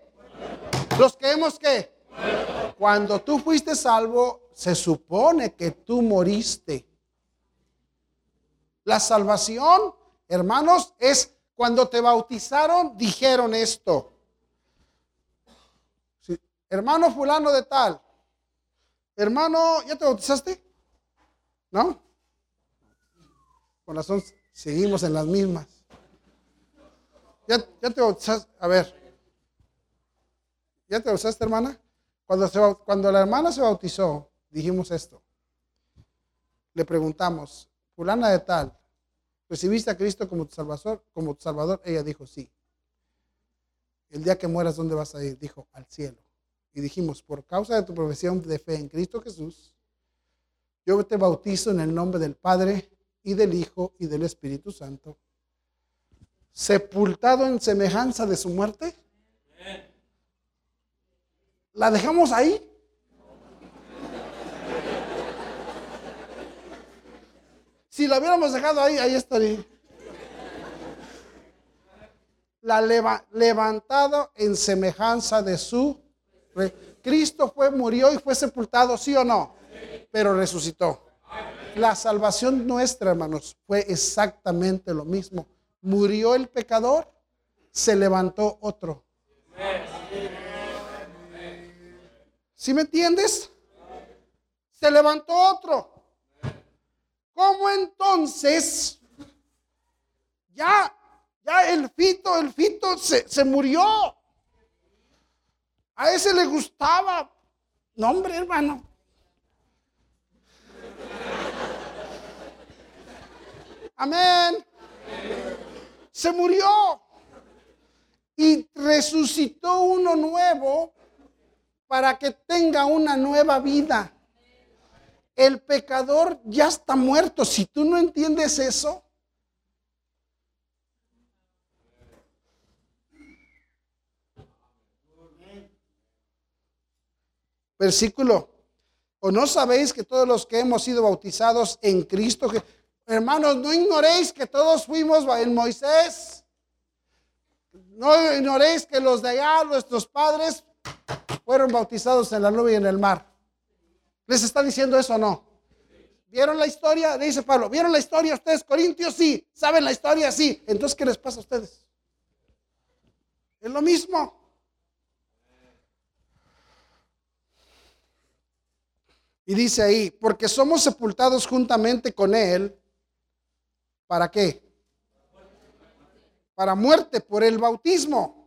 los que hemos que, cuando tú fuiste salvo, se supone que tú moriste. La salvación, hermanos, es cuando te bautizaron, dijeron esto. hermano fulano de tal, hermano, ¿ya te bautizaste? ¿No? Con razón, seguimos en las mismas. ¿Ya, te bautizaste? A ver. ¿Ya te bautizaste, hermana? Cuando, cuando la hermana se bautizó, dijimos esto. Le preguntamos, fulana de tal, ¿recibiste a Cristo como tu salvador? Como tu salvador? Ella dijo, sí. El día que mueras, ¿dónde vas a ir? Dijo, al cielo. Y dijimos, por causa de tu profesión de fe en Cristo Jesús, yo te bautizo en el nombre del Padre y del Hijo y del Espíritu Santo sepultado en semejanza de su muerte? ¿La dejamos ahí? Si la hubiéramos dejado ahí, ahí estaría. La levantado en semejanza de su. Cristo fue, murió y fue sepultado, sí o no, pero resucitó. La salvación nuestra, hermanos, fue exactamente lo mismo murió el pecador, se levantó otro. ¿Sí me entiendes? Se levantó otro. ¿Cómo entonces? Ya, ya el fito, el fito se, se murió. A ese le gustaba. No, hombre, hermano. Amén se murió y resucitó uno nuevo para que tenga una nueva vida. El pecador ya está muerto. Si tú no entiendes eso, versículo, o no sabéis que todos los que hemos sido bautizados en Cristo, Hermanos, no ignoréis que todos fuimos en Moisés. No ignoréis que los de allá, nuestros padres, fueron bautizados en la nube y en el mar. ¿Les está diciendo eso o no? ¿Vieron la historia? dice Pablo, ¿vieron la historia ustedes, Corintios? Sí. ¿Saben la historia? Sí. Entonces, ¿qué les pasa a ustedes? Es lo mismo. Y dice ahí, porque somos sepultados juntamente con Él ¿Para qué? Para muerte por el bautismo,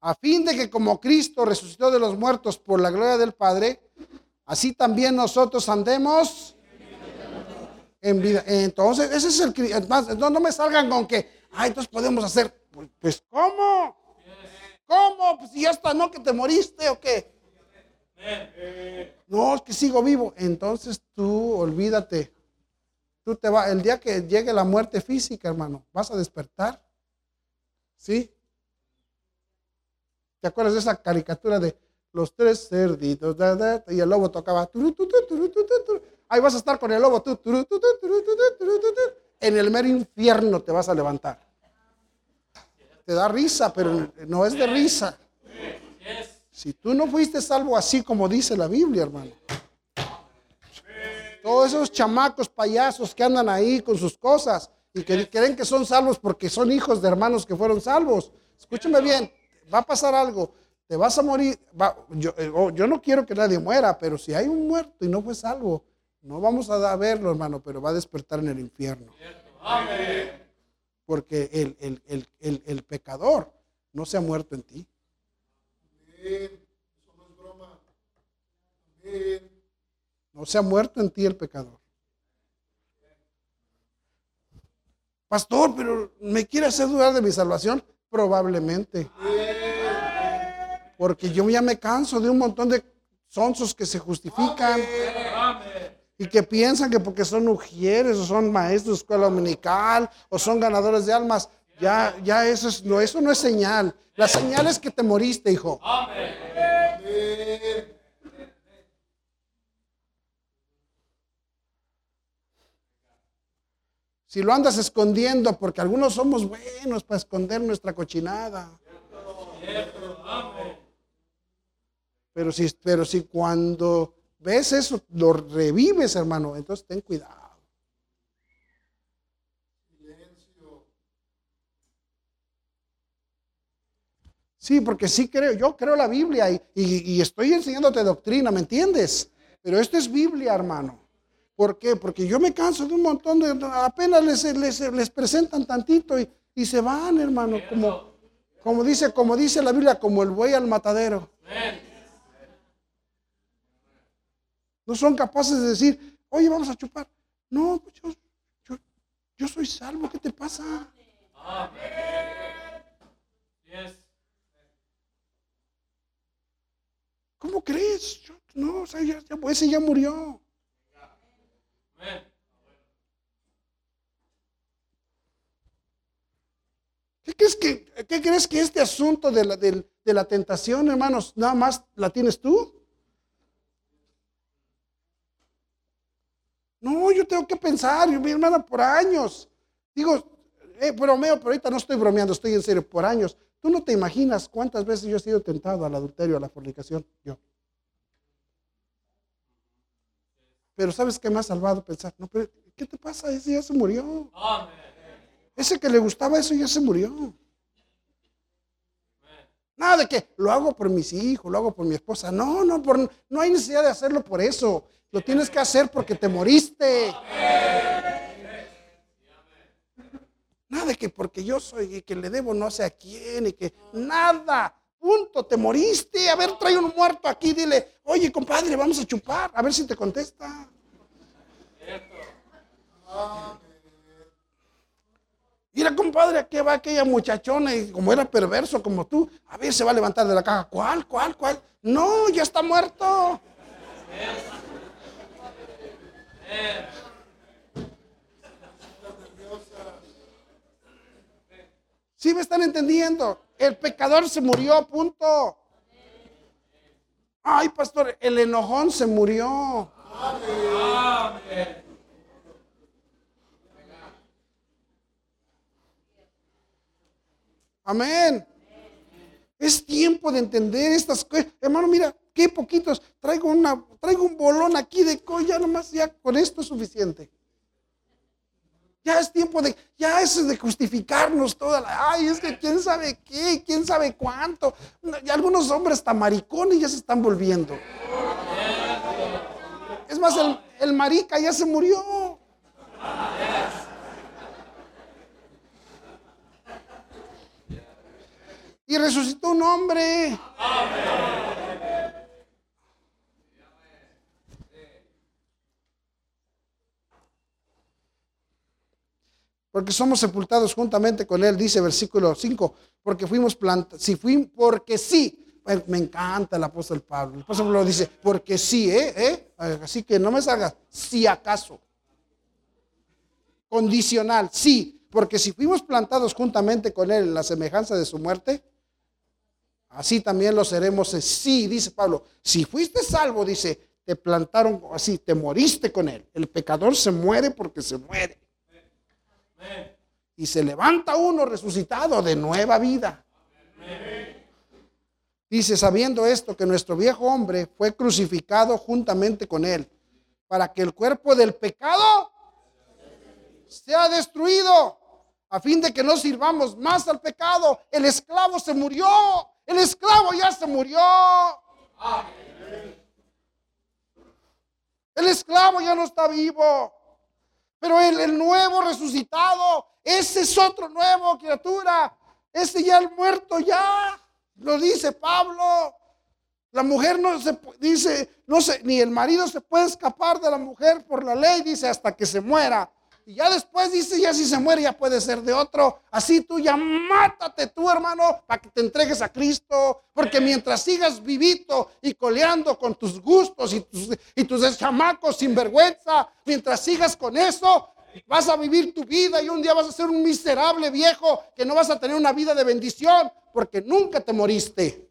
a fin de que como Cristo resucitó de los muertos por la gloria del Padre, así también nosotros andemos en vida. Entonces, ese es el... No, no me salgan con que, ah, entonces podemos hacer, pues, ¿cómo? ¿Cómo? Pues si ya está, ¿no? Que te moriste o qué. No, es que sigo vivo. Entonces tú olvídate te va, el día que llegue la muerte física, hermano, vas a despertar. ¿Sí? ¿Te acuerdas de esa caricatura de los tres cerditos? y el lobo tocaba. ahí vas a estar con el lobo, en el mero infierno te vas a levantar. Te da risa, pero no es de risa. Si tú no fuiste salvo así como dice la Biblia, hermano. Todos esos chamacos payasos que andan ahí con sus cosas y que creen que son salvos porque son hijos de hermanos que fueron salvos. Escúcheme bien, va a pasar algo. Te vas a morir. yo, eh, oh, yo, no quiero que nadie muera, pero si hay un muerto y no fue salvo, no vamos a verlo, hermano, pero va a despertar en el infierno. Porque el, el, el pecador no se ha muerto en ti. no se ha muerto en ti el pecador. Pastor, pero ¿me quiere hacer dudar de mi salvación? Probablemente. Porque yo ya me canso de un montón de sonsos que se justifican y que piensan que porque son ujieres o son maestros de escuela dominical o son ganadores de almas, ya, ya eso, es, no, eso no es señal. La señal es que te moriste, hijo. Si lo andas escondiendo, porque algunos somos buenos para esconder nuestra cochinada. Pero si, pero si cuando ves eso, lo revives, hermano, entonces ten cuidado. Sí, porque sí creo, yo creo la Biblia y, estoy enseñándote doctrina, ¿me entiendes? Pero esto es Biblia, hermano. ¿Por qué? Porque yo me canso de un montón apenas les, les, presentan tantito y, se van, hermano, como, como, dice, como dice la Biblia, como el buey al matadero. No son capaces de decir, oye, vamos a chupar. No, pues yo, yo, yo soy salvo, ¿qué te pasa? ¿Cómo crees? no, o sea, ya, ese ya murió. ¿Qué crees que, qué crees que este asunto de la, de, la tentación, hermanos, nada más la tienes tú? No, yo tengo que pensar, yo, mi hermana, por años. Digo, eh, bromeo, pero ahorita no estoy bromeando, estoy en serio, por años. Tú no te imaginas cuántas veces yo he sido tentado al adulterio, a la fornicación, yo. Pero ¿sabes qué me ha salvado? Pensar, no, pero ¿qué te pasa? Ese ya se murió. Ese que le gustaba eso ya se murió. Nada de que lo hago por mis hijos, lo hago por mi esposa. No, no, por, no hay necesidad de hacerlo por eso. Lo tienes que hacer porque te moriste. Nada de que porque yo soy y que le debo no sé a quién y que nada. Punto, te moriste. A ver, trae un muerto aquí, dile, oye, compadre, vamos a chupar, a ver si te contesta. Mira, compadre, aquí va aquella muchachona y como era perverso como tú, a ver, se va a levantar de la caja. ¿Cuál, cuál, cuál? No, ya está muerto. ¿Sí me están entendiendo? El pecador se murió, punto. Ay, pastor, el enojón se murió. Amén. Es tiempo de entender estas cosas. Hermano, mira, qué poquitos. Traigo, una, traigo un bolón aquí de colla, nomás ya con esto es suficiente. Ya es tiempo de, ya es de justificarnos toda la, ay, es que quién sabe qué, quién sabe cuánto. Y algunos hombres hasta maricones ya se están volviendo. Es más, el, el marica ya se murió. Y resucitó un hombre. Porque somos sepultados juntamente con Él, dice versículo 5, porque fuimos plantados, si fuimos, porque sí, me encanta el apóstol Pablo, el apóstol Pablo dice, porque sí, ¿eh? ¿eh? Así que no me salgas, si acaso. Condicional, sí, porque si fuimos plantados juntamente con Él en la semejanza de su muerte, así también lo seremos, sí, dice Pablo, si fuiste salvo, dice, te plantaron así, te moriste con él. El pecador se muere porque se muere. Y se levanta uno resucitado de nueva vida. Dice, sabiendo esto, que nuestro viejo hombre fue crucificado juntamente con él, para que el cuerpo del pecado sea destruido, a fin de que no sirvamos más al pecado. El esclavo se murió, el esclavo ya se murió. El esclavo ya no está vivo. Pero el, nuevo resucitado, ese es otro nuevo criatura. Ese ya el muerto ya. Lo dice Pablo. La mujer no se dice, no sé, ni el marido se puede escapar de la mujer por la ley, dice, hasta que se muera. Y ya después dice, ya si se muere, ya puede ser de otro. Así tú ya mátate tú, hermano, para que te entregues a Cristo. Porque mientras sigas vivito y coleando con tus gustos y tus, y tus chamacos sin vergüenza, mientras sigas con eso, vas a vivir tu vida y un día vas a ser un miserable viejo que no vas a tener una vida de bendición porque nunca te moriste.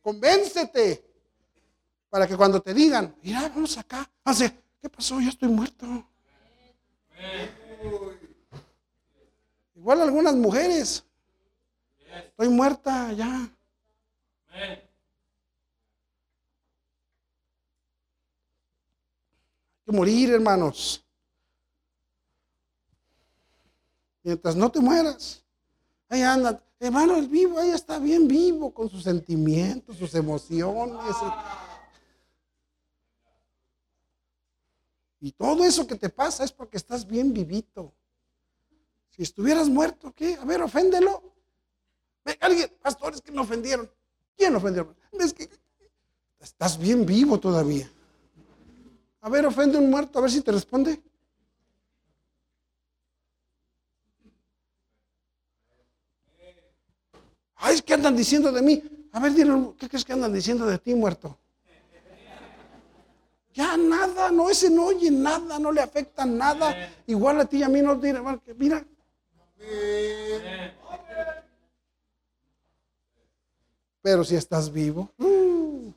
Convéncete para que cuando te digan, mira, vamos acá, hace, ¿qué pasó? Ya estoy muerto. Igual algunas mujeres, estoy muerta ya. Hay que morir, hermanos. Mientras no te mueras, ahí anda. Hermano, el vivo, ahí está bien vivo con sus sentimientos, sus emociones. Todo eso que te pasa es porque estás bien vivito. Si estuvieras muerto, ¿qué? A ver, oféndelo. Alguien, pastores que me ofendieron. ¿Quién ofendió? Es que estás bien vivo todavía. A ver, ofende un muerto, a ver si te responde. Ay, ¿qué andan diciendo de mí? A ver, dile, ¿qué crees que andan diciendo de ti, muerto? Ya nada, no, ese no oye nada, no le afecta nada. Igual a ti y a mí no diré, mira. Pero si estás vivo. Uh.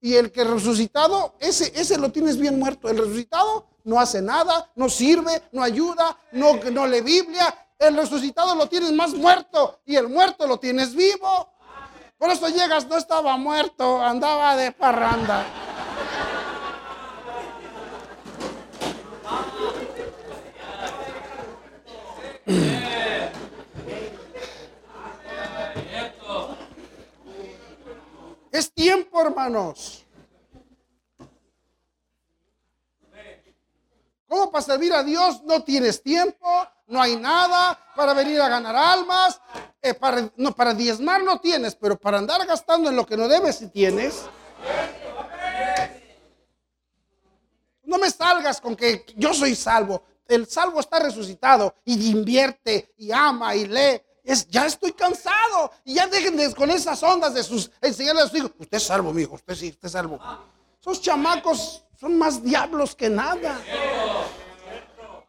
Y el que resucitado, ese, ese lo tienes bien muerto. El resucitado no hace nada, no sirve, no ayuda, no, no lee Biblia. El resucitado lo tienes más muerto y el muerto lo tienes vivo. Por eso llegas, no estaba muerto, andaba de parranda. Es tiempo, hermanos. ¿Cómo para servir a Dios no tienes tiempo? No hay nada para venir a ganar almas. Eh, para, no, diezmar no tienes, pero para andar gastando en lo que no debes si tienes. No me salgas con que yo soy salvo. El salvo está resucitado y invierte y ama y lee. Es, ya estoy cansado. Y ya dejen con esas ondas de sus enseñarle a sus hijos. Usted es salvo, mi hijo. Usted sí, usted es salvo. Esos chamacos son más diablos que nada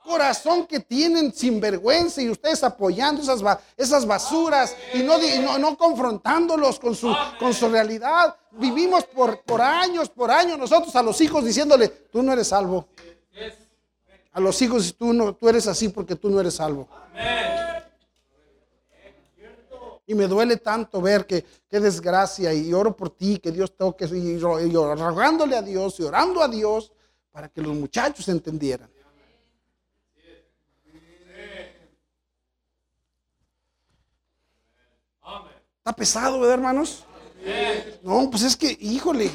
corazón que tienen sin vergüenza y ustedes apoyando esas, esas basuras y no, no, confrontándolos con su, con su realidad. Vivimos por, por años, por años nosotros a los hijos diciéndole, tú no eres salvo. A los hijos tú, no, tú eres así porque tú no eres salvo. Y me duele tanto ver que qué desgracia y oro por ti, que Dios toque y, rogándole a Dios y orando a Dios para que los muchachos entendieran. Está pesado, ¿verdad, hermanos? No, pues es que, híjole,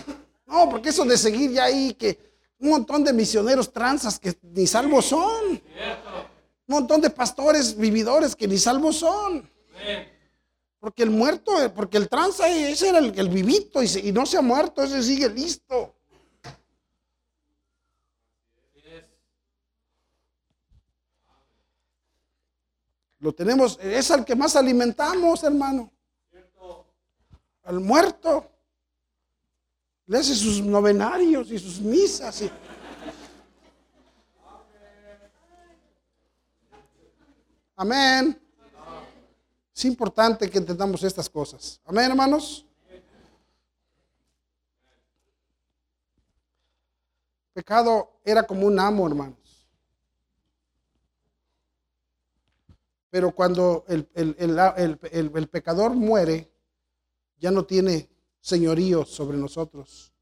no, porque eso de seguir ya ahí, que un montón de misioneros transas que ni salvos son. Un montón de pastores vividores que ni salvos son. Porque el muerto, porque el tranza, ese era el, vivito y, y no se ha muerto, ese sigue listo. Lo tenemos, es al que más alimentamos, hermano al muerto. Le hace sus novenarios y sus misas. Amén. Es importante que entendamos estas cosas. Amén, hermanos. Pecado era como un amo, hermanos. Pero cuando el, el, pecador muere, ya no tiene señorío sobre nosotros.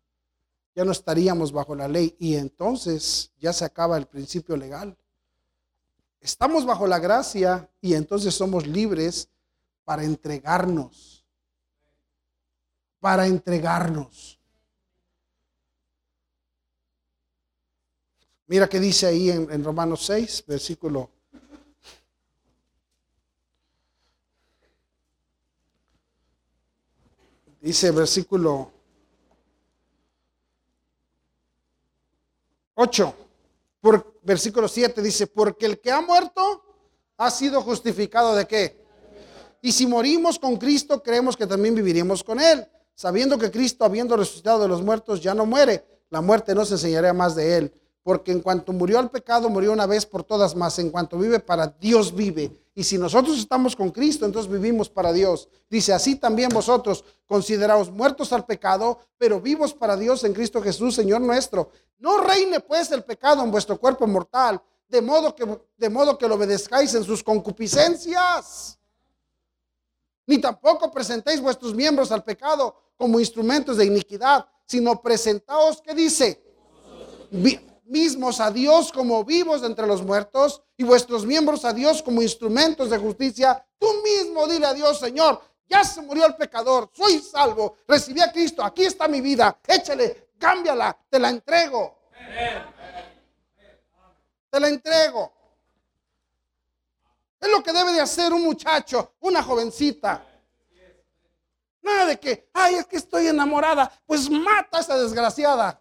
Ya no estaríamos bajo la ley y entonces ya se acaba el principio legal. Estamos bajo la gracia y entonces somos libres para entregarnos. Para entregarnos. Mira que dice ahí en, Romanos 6, versículo Dice versículo 8, por, versículo 7 dice, porque el que ha muerto ha sido justificado de qué? Y si morimos con Cristo, creemos que también viviremos con Él, sabiendo que Cristo, habiendo resucitado de los muertos, ya no muere. La muerte no se enseñaría más de Él, porque en cuanto murió al pecado, murió una vez por todas más. En cuanto vive para Dios vive. Y si nosotros estamos con Cristo, entonces vivimos para Dios. Dice, así también vosotros, consideraos muertos al pecado, pero vivos para Dios en Cristo Jesús, Señor nuestro. No reine pues el pecado en vuestro cuerpo mortal, de modo que, de modo que lo obedezcáis en sus concupiscencias. Ni tampoco presentéis vuestros miembros al pecado como instrumentos de iniquidad, sino presentaos, ¿qué dice? mismos a Dios como vivos entre los muertos y vuestros miembros a Dios como instrumentos de justicia. Tú mismo dile a Dios, Señor, ya se murió el pecador, soy salvo, recibí a Cristo, aquí está mi vida, échale, cámbiala, te la entrego. Te la entrego. Es lo que debe de hacer un muchacho, una jovencita. Nada de que, ay, es que estoy enamorada. Pues mata a esa desgraciada.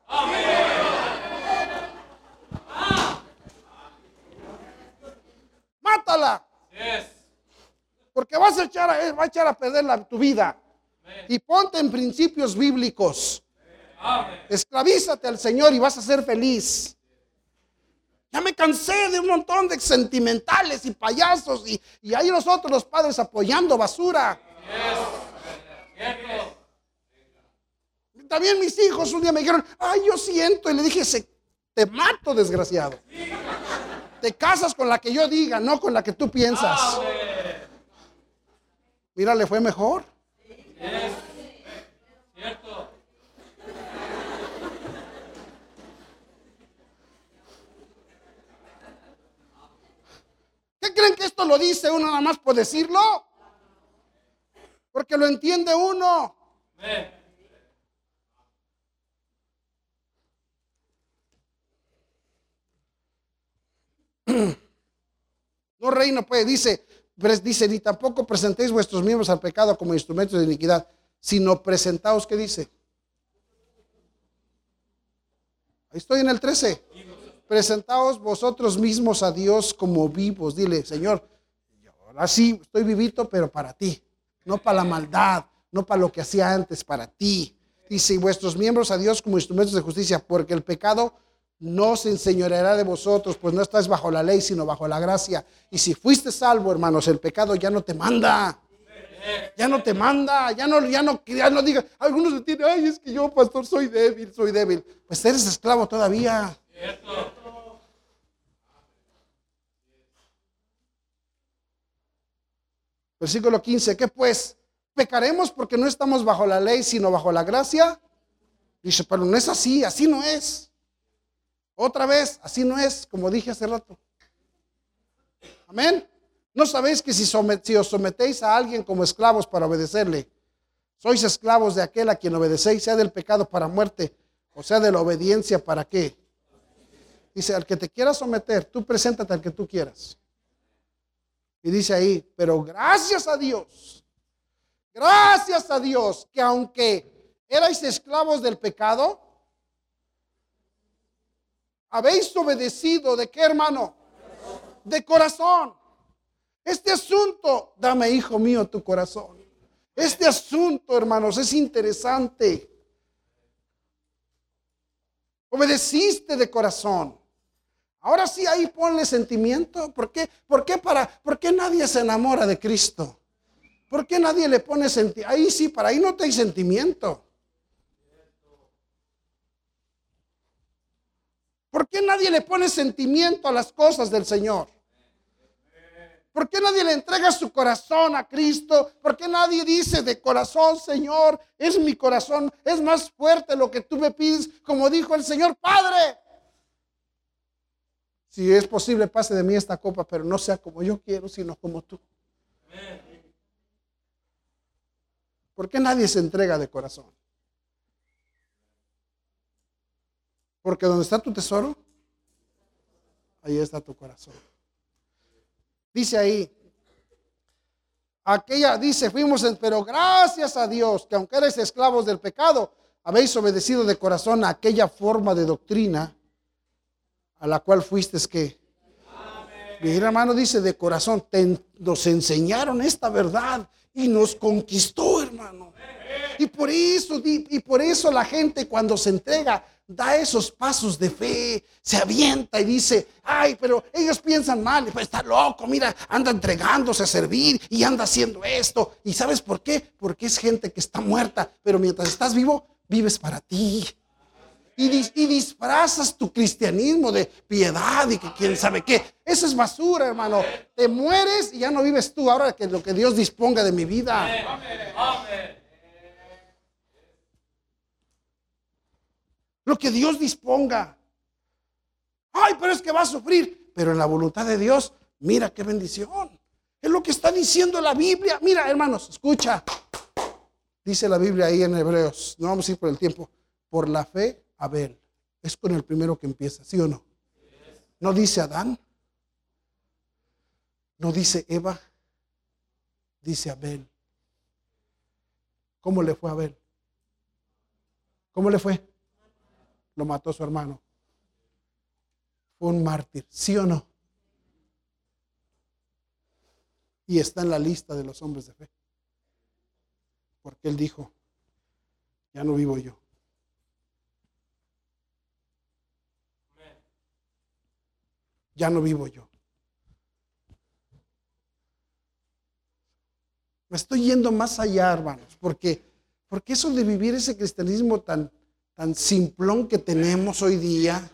Mátala. Porque vas a echar a, va a echar a perder la, tu vida. Y ponte en principios bíblicos. Esclavízate al Señor y vas a ser feliz. Ya me cansé de un montón de sentimentales y payasos y, y ahí nosotros los padres apoyando basura. También mis hijos un día me dijeron, ay, yo siento. Y le dije, te mato, desgraciado. Te casas con la que yo diga, no con la que tú piensas. Mira, le fue mejor. Creen que esto lo dice uno nada más por decirlo? Porque lo entiende uno. No reino, pues, dice, dice, ni tampoco presentéis vuestros miembros al pecado como instrumentos de iniquidad, sino presentaos, ¿qué dice? Ahí estoy en el 13. Presentaos vosotros mismos a Dios como vivos. Dile, Señor, ahora sí estoy vivito, pero para ti. No para la maldad, no para lo que hacía antes, para ti. Dice, y vuestros miembros a Dios como instrumentos de justicia, porque el pecado no se enseñoreará de vosotros, pues no estás bajo la ley, sino bajo la gracia. Y si fuiste salvo, hermanos, el pecado ya no te manda. Ya no te manda, ya no, ya no, ya no diga, algunos se tienen, ay, es que yo, pastor, soy débil, soy débil. Pues eres esclavo todavía. Versículo 15, ¿qué pues? ¿Pecaremos porque no estamos bajo la ley, sino bajo la gracia? Dice, pero no es así, así no es. Otra vez, así no es, como dije hace rato. Amén. ¿No sabéis que si, os sometéis a alguien como esclavos para obedecerle, sois esclavos de aquel a quien obedecéis, sea del pecado para muerte, o sea de la obediencia para qué? Dice, al que te quiera someter, tú preséntate al que tú quieras. Y dice ahí, pero gracias a Dios, gracias a Dios, que aunque erais esclavos del pecado, habéis obedecido de qué hermano? De corazón. Este asunto, dame hijo mío tu corazón. Este asunto, hermanos, es interesante. Obedeciste de corazón. Ahora sí ahí ponle sentimiento. ¿Por qué? ¿Por qué, para, ¿Por qué nadie se enamora de Cristo? ¿Por qué nadie le pone sentimiento? Ahí sí, para ahí no te hay sentimiento. ¿Por qué nadie le pone sentimiento a las cosas del Señor? ¿Por qué nadie le entrega su corazón a Cristo? ¿Por qué nadie dice de corazón, Señor, es mi corazón, es más fuerte lo que tú me pides, como dijo el Señor Padre? Si es posible, pase de mí esta copa, pero no sea como yo quiero, sino como tú. ¿Por qué nadie se entrega de corazón? Porque donde está tu tesoro, ahí está tu corazón. Dice ahí, aquella, dice, fuimos, en, pero gracias a Dios, que aunque eres esclavos del pecado, habéis obedecido de corazón a aquella forma de doctrina a la cual fuiste que. Mi hermano dice de corazón, nos enseñaron esta verdad y nos conquistó, hermano. Y por eso, y por eso la gente cuando se entrega da esos pasos de fe, se avienta y dice, ay, pero ellos piensan mal, pues está loco, mira, anda entregándose a servir y anda haciendo esto. ¿Y sabes por qué? Porque es gente que está muerta, pero mientras estás vivo, vives para ti. Y, disfrazas tu cristianismo de piedad y que quién sabe qué. Eso es basura, hermano. Te mueres y ya no vives tú ahora que lo que Dios disponga de mi vida. Lo que Dios disponga. Ay, pero es que va a sufrir. Pero en la voluntad de Dios, mira qué bendición. Es lo que está diciendo la Biblia. Mira, hermanos, escucha. Dice la Biblia ahí en Hebreos. No vamos a ir por el tiempo. Por la fe, Abel. Es con el primero que empieza, ¿sí o no? No dice Adán. No dice Eva. Dice Abel. ¿Cómo le fue a Abel? ¿Cómo le fue? lo mató su hermano. Fue un mártir, ¿sí o no? Y está en la lista de los hombres de fe. Porque él dijo, ya no vivo yo. Ya no vivo yo. Me estoy yendo más allá, hermanos, porque, porque eso de vivir ese cristianismo tan, tan simplón que tenemos hoy día,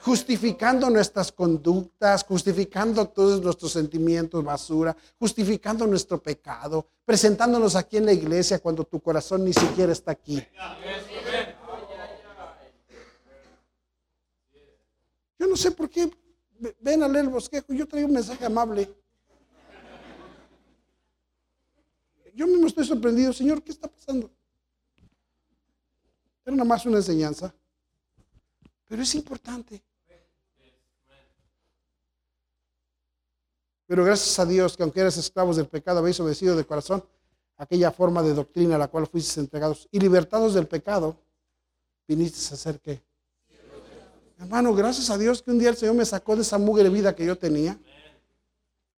justificando nuestras conductas, justificando todos nuestros sentimientos basura, justificando nuestro pecado, presentándonos aquí en la iglesia cuando tu corazón ni siquiera está aquí. Yo no sé por qué ven a leer el bosquejo, yo traigo un mensaje amable. Yo mismo estoy sorprendido, Señor, ¿qué está pasando? Era nada más una enseñanza. Pero es importante. Pero gracias a Dios que aunque eres esclavos del pecado, habéis obedecido de corazón aquella forma de doctrina a la cual fuisteis entregados y libertados del pecado, viniste a ser qué? Hermano, gracias a Dios que un día el Señor me sacó de esa mugre vida que yo tenía.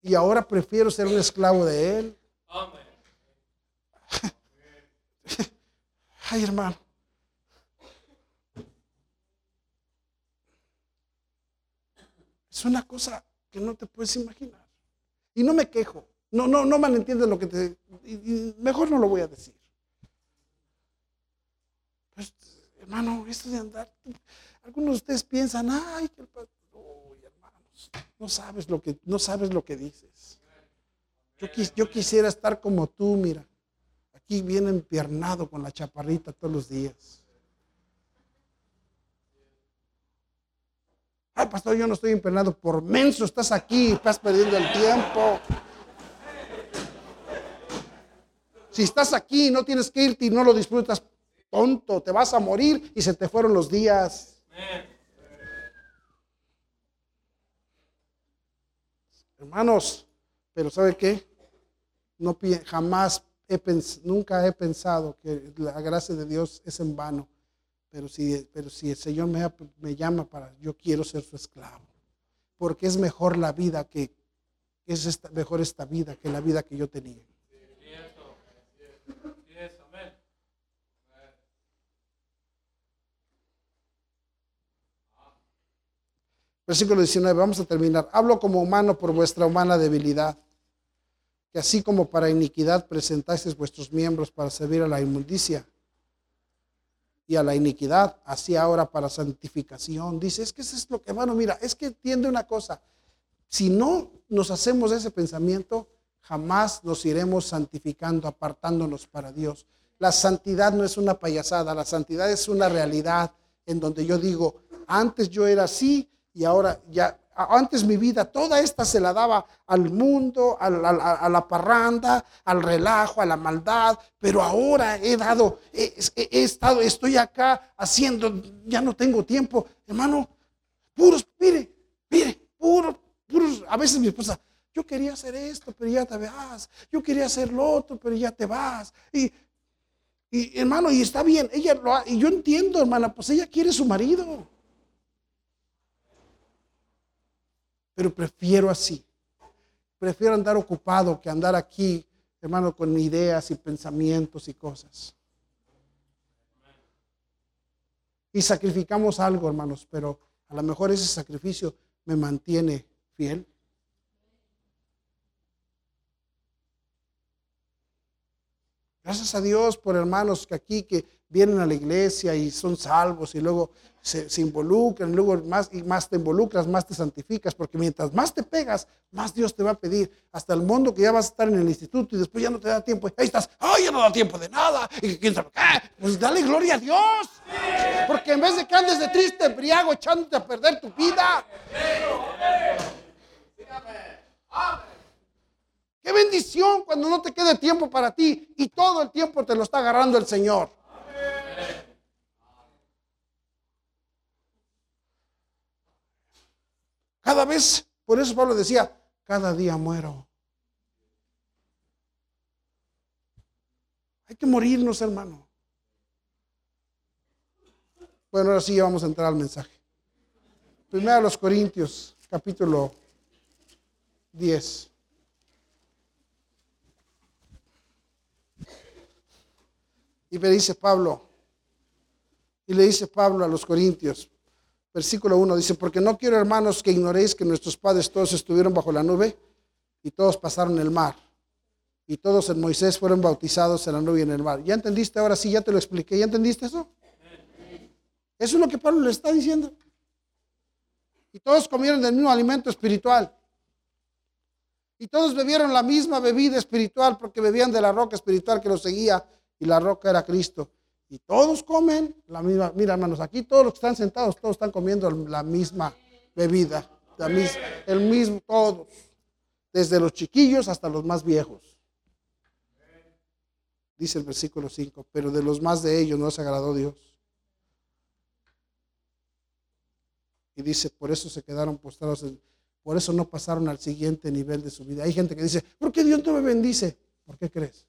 Y ahora prefiero ser un esclavo de Él. Ay, hermano. Es una cosa que no te puedes imaginar. Y no me quejo. No, no, no malentiendes lo que te... mejor no lo voy a decir. Pues, hermano, esto de andar... Algunos de ustedes piensan, ay, que el pastor... hermanos, no sabes lo que, no sabes lo que dices. Yo, yo quisiera estar como tú, mira. Aquí bien empiernado con la chaparrita todos los días. Ay, pastor, yo no estoy empeñado por menso, estás aquí, estás perdiendo el tiempo. Si estás aquí, no tienes que irte y no lo disfrutas, tonto, te vas a morir y se te fueron los días. Hermanos, pero ¿sabe qué? No jamás he nunca he pensado que la gracia de Dios es en vano. Pero si, pero si el Señor me, me llama para, yo quiero ser su esclavo. Porque es mejor la vida que, es mejor esta vida que la vida que yo tenía. Versículo 19, vamos a terminar. Hablo como humano por vuestra humana debilidad. que así como para iniquidad presentasteis vuestros miembros para servir a la inmundicia y a la iniquidad, así ahora para santificación. Dice, es que eso es lo que, hermano, mira, es que entiende una cosa, si no nos hacemos ese pensamiento, jamás nos iremos santificando, apartándonos para Dios. La santidad no es una payasada, la santidad es una realidad en donde yo digo, antes yo era así y ahora ya, antes mi vida, toda esta se la daba al mundo, a la, parranda, al relajo, a la maldad, pero ahora he dado, he, estado, estoy acá haciendo, ya no tengo tiempo, hermano, puros, mire, mire, puros, puros, a veces mi esposa, yo quería hacer esto, pero ya te vas, yo quería hacer lo otro, pero ya te vas, y hermano, y está bien, ella lo y yo entiendo, hermana, pues ella quiere su marido. Pero prefiero así. Prefiero andar ocupado que andar aquí, hermano, con ideas y pensamientos y cosas. Y sacrificamos algo, hermanos, pero a lo mejor ese sacrificio me mantiene fiel. Gracias a Dios por hermanos que aquí que vienen a la iglesia y son salvos y luego se, involucran, luego más y más te involucras, más te santificas, porque mientras más te pegas, más Dios te va a pedir. Hasta el mundo que ya vas a estar en el instituto y después ya no te da tiempo. Ahí estás, ay, ya no da tiempo de nada. Y quién sabe qué. Pues dale gloria a Dios. Porque en vez de que andes de triste, embriago, echándote a perder tu vida. Qué bendición cuando no te quede tiempo para ti y todo el tiempo te lo está agarrando el Señor. Cada vez, por eso Pablo decía, cada día muero. Hay que morirnos, hermano. Bueno, ahora sí vamos a entrar al mensaje. Primero a los Corintios, capítulo 10. Y le dice Pablo, y le dice Pablo a los Corintios, versículo 1, dice, porque no quiero hermanos que ignoréis que nuestros padres todos estuvieron bajo la nube y todos pasaron el mar. Y todos en Moisés fueron bautizados en la nube y en el mar. ¿Ya entendiste? Ahora sí, ya te lo expliqué. ¿Ya entendiste eso? Eso es lo que Pablo le está diciendo. Y todos comieron del mismo alimento espiritual. Y todos bebieron la misma bebida espiritual porque bebían de la roca espiritual que los seguía y la roca era Cristo. Y todos comen la misma, mira hermanos, aquí todos los que están sentados, todos están comiendo la misma bebida, el mismo, todos, desde los chiquillos hasta los más viejos. Dice el versículo 5, pero de los más de ellos no se agradó Dios. Y dice, por eso se quedaron postrados, por eso no pasaron al siguiente nivel de su vida. Hay gente que dice, ¿por qué Dios no me bendice? ¿Por qué crees?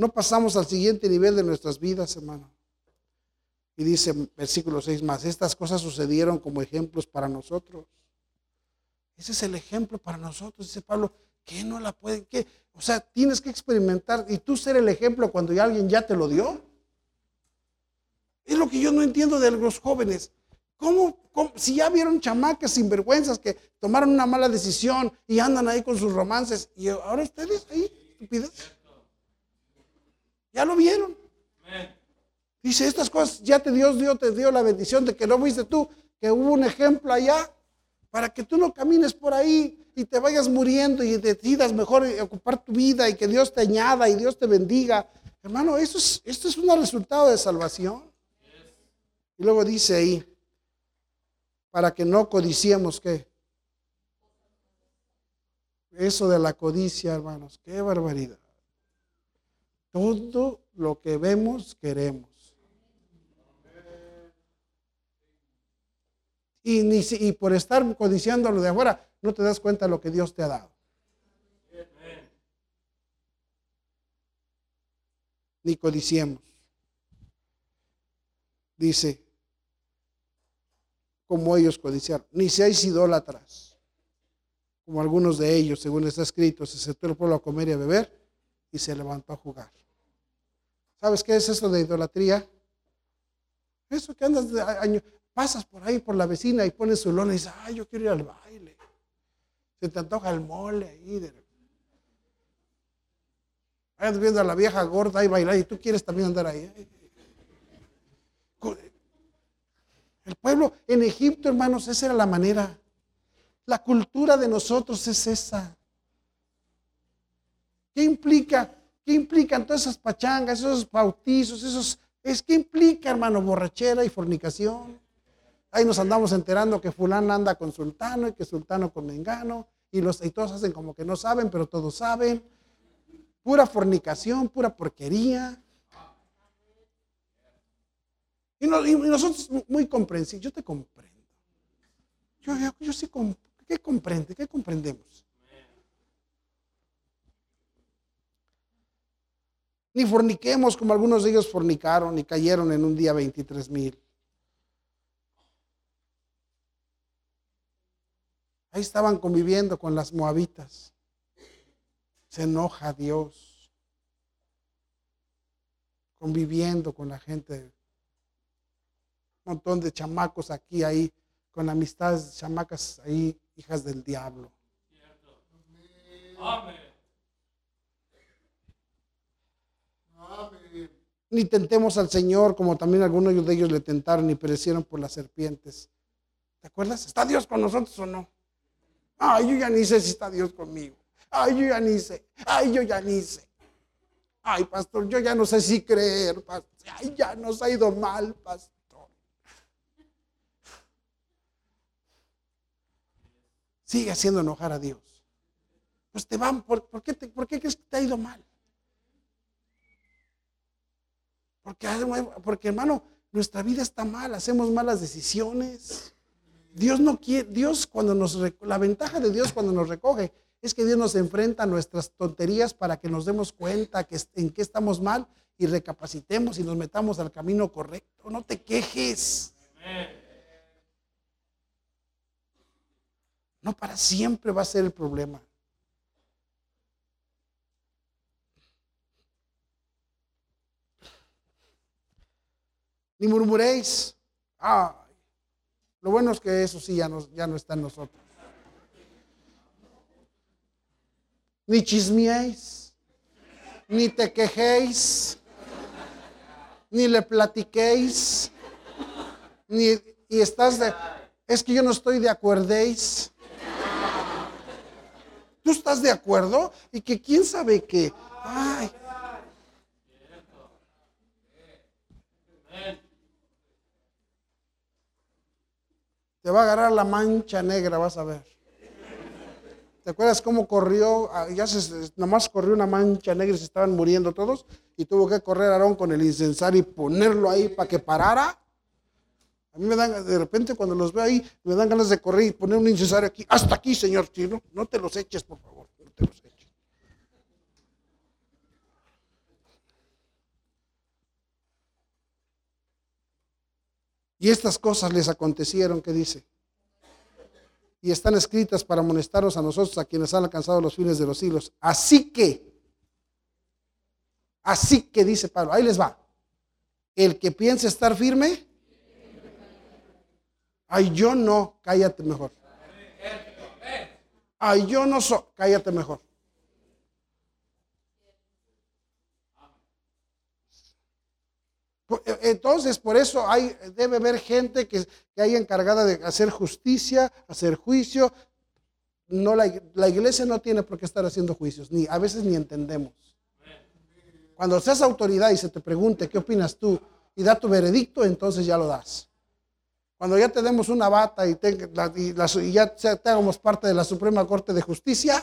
No pasamos al siguiente nivel de nuestras vidas, hermano. Y dice versículo 6 más, estas cosas sucedieron como ejemplos para nosotros. Ese es el ejemplo para nosotros, dice Pablo, que no la pueden, que, o sea, tienes que experimentar y tú ser el ejemplo cuando ya alguien ya te lo dio. Es lo que yo no entiendo de los jóvenes. ¿Cómo, si ya vieron chamacas sinvergüenzas que tomaron una mala decisión y andan ahí con sus romances y ahora ustedes ahí, estupidez? Ya lo vieron. Dice, estas cosas ya te Dios dio, te dio la bendición de que no fuiste tú, que hubo un ejemplo allá, para que tú no camines por ahí y te vayas muriendo y decidas mejor ocupar tu vida y que Dios te añada y Dios te bendiga. Hermano, esto es, esto es un resultado de salvación. Y luego dice ahí, para que no codiciemos qué. Eso de la codicia, hermanos, qué barbaridad. Todo lo que vemos queremos. Y, ni, y por estar codiciando lo de afuera, no te das cuenta de lo que Dios te ha dado. Ni codiciemos. Dice, como ellos codiciaron, ni seáis idólatras, como algunos de ellos, según está escrito, se sentó el pueblo a comer y a beber y se levantó a jugar. ¿Sabes qué es eso de idolatría? Eso que andas, de año, pasas por ahí por la vecina y pones su lona y dices, ay, yo quiero ir al baile. Se te antoja el mole ahí. De... viendo a la vieja gorda ahí bailar y tú quieres también andar ahí. El pueblo en Egipto, hermanos, esa era la manera. La cultura de nosotros es esa. ¿Qué implica? ¿Qué implican todas esas pachangas, esos bautizos, esos... Es que implica, hermano, borrachera y fornicación. Ahí nos andamos enterando que fulano anda con sultano y que sultano con mengano. Y, los, y todos hacen como que no saben, pero todos saben. Pura fornicación, pura porquería. Y, nosotros muy comprensivos, yo te comprendo. Yo, yo, sí, ¿qué comprende? ¿Qué comprendemos? Ni forniquemos como algunos de ellos fornicaron y cayeron en un día 23 mil. Ahí estaban conviviendo con las moabitas. Se enoja Dios. Conviviendo con la gente montón de chamacos aquí, ahí, con amistades, chamacas ahí, hijas del diablo. Ni tentemos al Señor, como también algunos de ellos le tentaron y perecieron por las serpientes. ¿Te acuerdas? ¿Está Dios con nosotros o no? Ay, yo ya ni sé si está Dios conmigo. Ay, yo ya ni sé. Ay, yo ya ni sé. Ay, pastor, yo ya no sé si creer. Ay, ya nos ha ido mal, pastor. sigue haciendo enojar a Dios. Pues te van, ¿por, qué, te, ¿por qué crees que te ha ido mal? Porque, porque hermano, nuestra vida está mal, hacemos malas decisiones. Dios no quiere, Dios cuando nos, la ventaja de Dios cuando nos recoge es que Dios nos enfrenta a nuestras tonterías para que nos demos cuenta que, en qué estamos mal y recapacitemos y nos metamos al camino correcto. No te quejes. No para siempre va a ser el problema. Ni murmuréis. Ay, lo bueno es que eso sí ya no, ya no está en nosotros. Ni chismeéis, ni te quejéis, ni le platiquéis, ni y estás de, es que yo no estoy de acuerdéis. ¿Tú estás de acuerdo? Y que quién sabe qué. Ay. Te va a agarrar la mancha negra, vas a ver. ¿Te acuerdas cómo corrió? Ah, ya se, nomás corrió una mancha negra y se estaban muriendo todos. Y tuvo que correr Aarón con el incensario y ponerlo ahí para que parara. A mí me dan, de repente cuando los veo ahí, me dan ganas de correr y poner un incensario aquí. Hasta aquí, señor chino. No te los eches, por favor. No te los eches. Y estas cosas les acontecieron, ¿qué dice? Y están escritas para amonestaros a nosotros, a quienes han alcanzado los fines de los siglos. Así que, así que dice Pablo, ahí les va. El que piense estar firme, Ay, yo no, cállate mejor. Ay, yo no soy, cállate mejor. Entonces, por eso hay, debe haber gente que, que haya encargada de hacer justicia, hacer juicio. No, la, la, iglesia no tiene por qué estar haciendo juicios, ni a veces ni entendemos. Cuando seas autoridad y se te pregunte qué opinas tú y da tu veredicto, entonces ya lo das. Cuando ya tenemos una bata y, ya tengamos parte de la Suprema Corte de Justicia,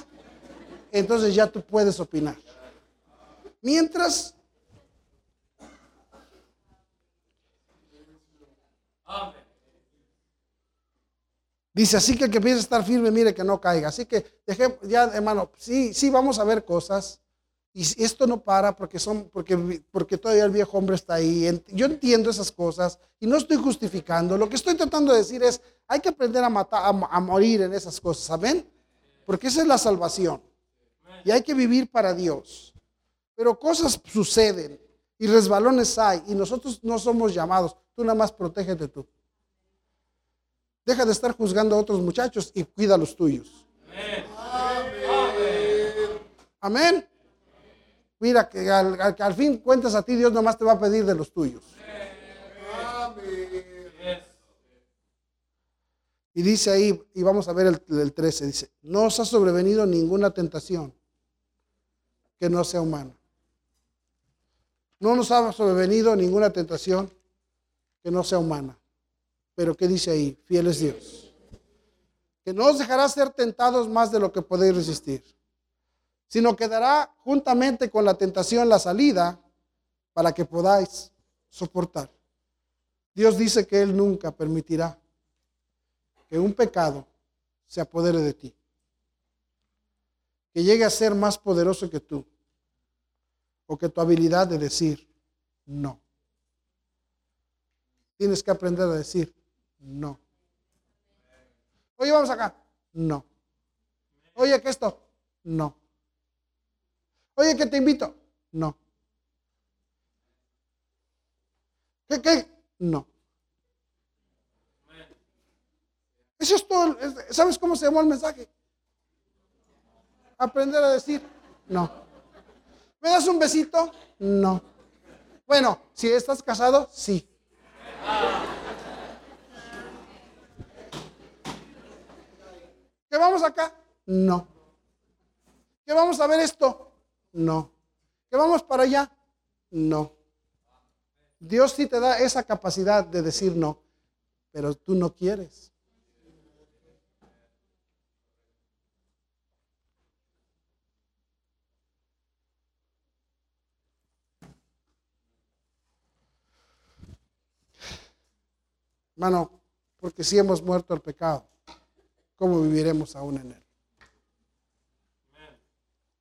entonces ya tú puedes opinar. Mientras... Dice, así que el que piensa estar firme, mire que no caiga. Así que, ya hermano, sí, sí vamos a ver cosas y esto no para porque, son, porque, porque todavía el viejo hombre está ahí. Yo entiendo esas cosas y no estoy justificando. Lo que estoy tratando de decir es, hay que aprender a, matar, a, morir en esas cosas, ¿saben? Porque esa es la salvación. Y hay que vivir para Dios. Pero cosas suceden y resbalones hay y nosotros no somos llamados. Tú nada más protégete tú. Deja de estar juzgando a otros muchachos y cuida los tuyos. Amén. Mira, que al, al- que al fin cuentas a ti, Dios nomás te va a pedir de los tuyos. Y dice ahí, y vamos a ver el, el 13, dice, no os ha sobrevenido ninguna tentación que no sea humana. No nos ha sobrevenido ninguna tentación que no sea humana. Pero ¿qué dice ahí? Fiel es Dios. Que no os dejará ser tentados más de lo que podéis resistir, sino que dará juntamente con la tentación la salida para que podáis soportar. Dios dice que Él nunca permitirá que un pecado se apodere de ti, que llegue a ser más poderoso que tú, o que tu habilidad de decir no. Tienes que aprender a decir no. Oye, vamos acá. No. Oye, que esto. No. Oye, que te invito. No. ¿Qué, qué? No. Eso es todo. es- ¿Sabes cómo se llamó el mensaje? Aprender a decir no. ¿Me das un besito? No. Bueno, si estás casado, sí. ¿Que vamos acá? No. ¿Que vamos a ver esto? No. ¿Que vamos para allá? No. Dios sí te da esa capacidad de decir no, pero tú no quieres. Hermano, porque si hemos muerto al pecado, ¿cómo viviremos aún en él?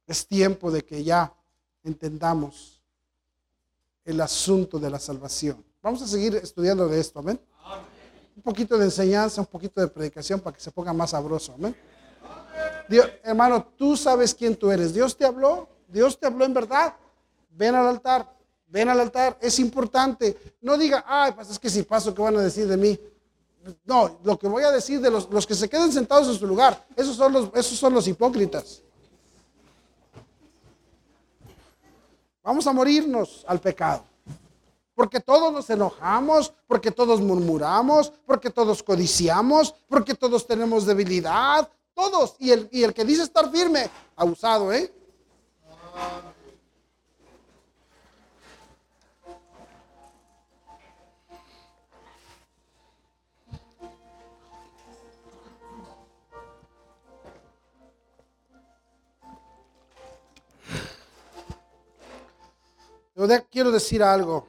Es tiempo de que ya entendamos el asunto de la salvación. Vamos a seguir estudiando de esto, amén. Un poquito de enseñanza, un poquito de predicación para que se ponga más sabroso, amén. Hermano, tú sabes quién tú eres. Dios te habló, Dios te habló en verdad. Ven al altar, ven al altar, es importante. No diga, ay, pues es que si paso, ¿qué van a decir de mí? No, lo que voy a decir de los, los que se queden sentados en su lugar, esos son los, esos son los hipócritas. Vamos a morirnos al pecado. Porque todos nos enojamos, porque todos murmuramos, porque todos codiciamos, porque todos tenemos debilidad, todos. Y el, y el que dice estar firme, abusado, ¿eh? Quiero decir algo,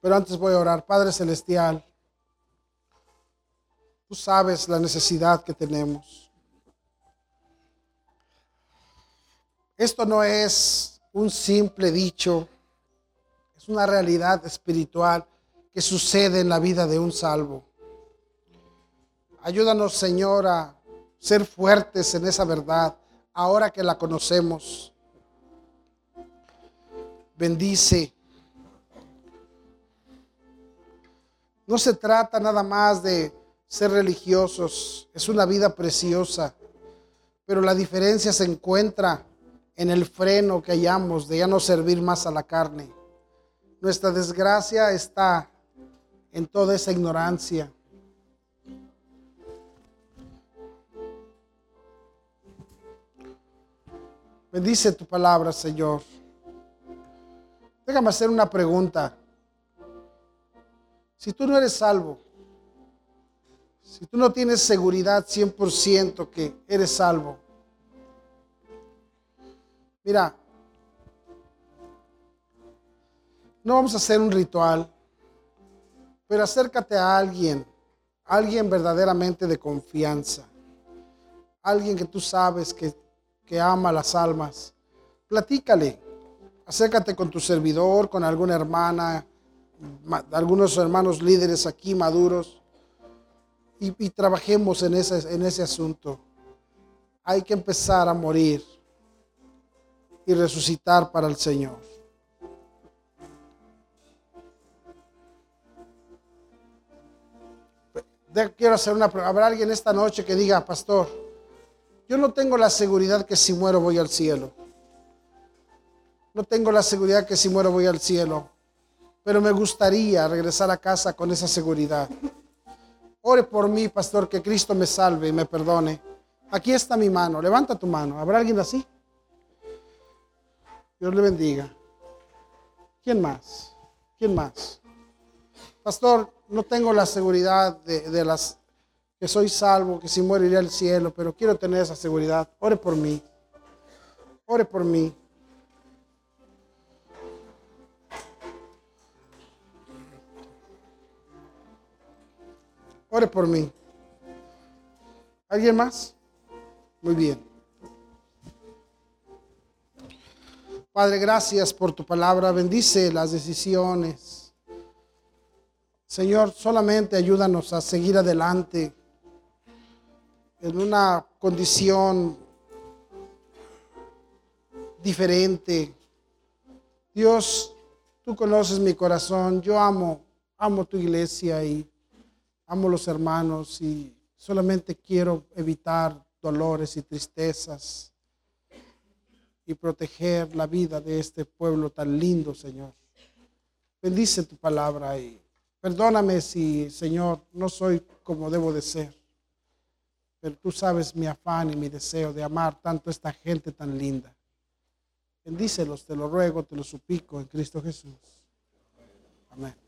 pero antes voy a orar. Padre Celestial, tú sabes la necesidad que tenemos. Esto no es un simple dicho, es una realidad espiritual que sucede en la vida de un salvo. Ayúdanos, Señor, a ser fuertes en esa verdad, ahora que la conocemos bendice. No se trata nada más de ser religiosos, es una vida preciosa, pero la diferencia se encuentra en el freno que hallamos de ya no servir más a la carne. Nuestra desgracia está en toda esa ignorancia. Bendice tu palabra, Señor. Déjame hacer una pregunta. Si tú no eres salvo, si tú no tienes seguridad 100% que eres salvo, mira, no vamos a hacer un ritual, pero acércate a alguien, alguien verdaderamente de confianza, alguien que tú sabes que, que ama las almas. Platícale acércate con tu servidor, con alguna hermana, ma- algunos hermanos líderes aquí maduros y, trabajemos en ese, en ese asunto. Hay que empezar a morir y resucitar para el Señor. Quiero hacer una. ¿Habrá alguien esta noche que diga, pastor, Yo no tengo la seguridad que si muero voy al cielo. No tengo la seguridad que si muero voy al cielo. Pero me gustaría regresar a casa con esa seguridad. Ore por mí, pastor, que Cristo me salve y me perdone. Aquí está mi mano. Levanta tu mano. ¿Habrá alguien así? Dios le bendiga. ¿Quién más? ¿Quién más? Pastor, no tengo la seguridad de, las que soy salvo, que si muero iré al cielo, pero quiero tener esa seguridad. Ore por mí. Ore por mí. Ore por mí. ¿Alguien más? Muy bien. Padre, gracias por tu palabra. Bendice las decisiones. Señor, solamente ayúdanos a seguir adelante en una condición diferente. Dios, tú conoces mi corazón, yo amo, amo tu iglesia y amo los hermanos y solamente quiero evitar dolores y tristezas y proteger la vida de este pueblo tan lindo, Señor. Bendice tu palabra y perdóname si, Señor, no soy como debo de ser. Pero tú sabes mi afán y mi deseo de amar tanto a esta gente tan linda. Bendícelos, te lo ruego, te lo suplico en Cristo Jesús. Amén.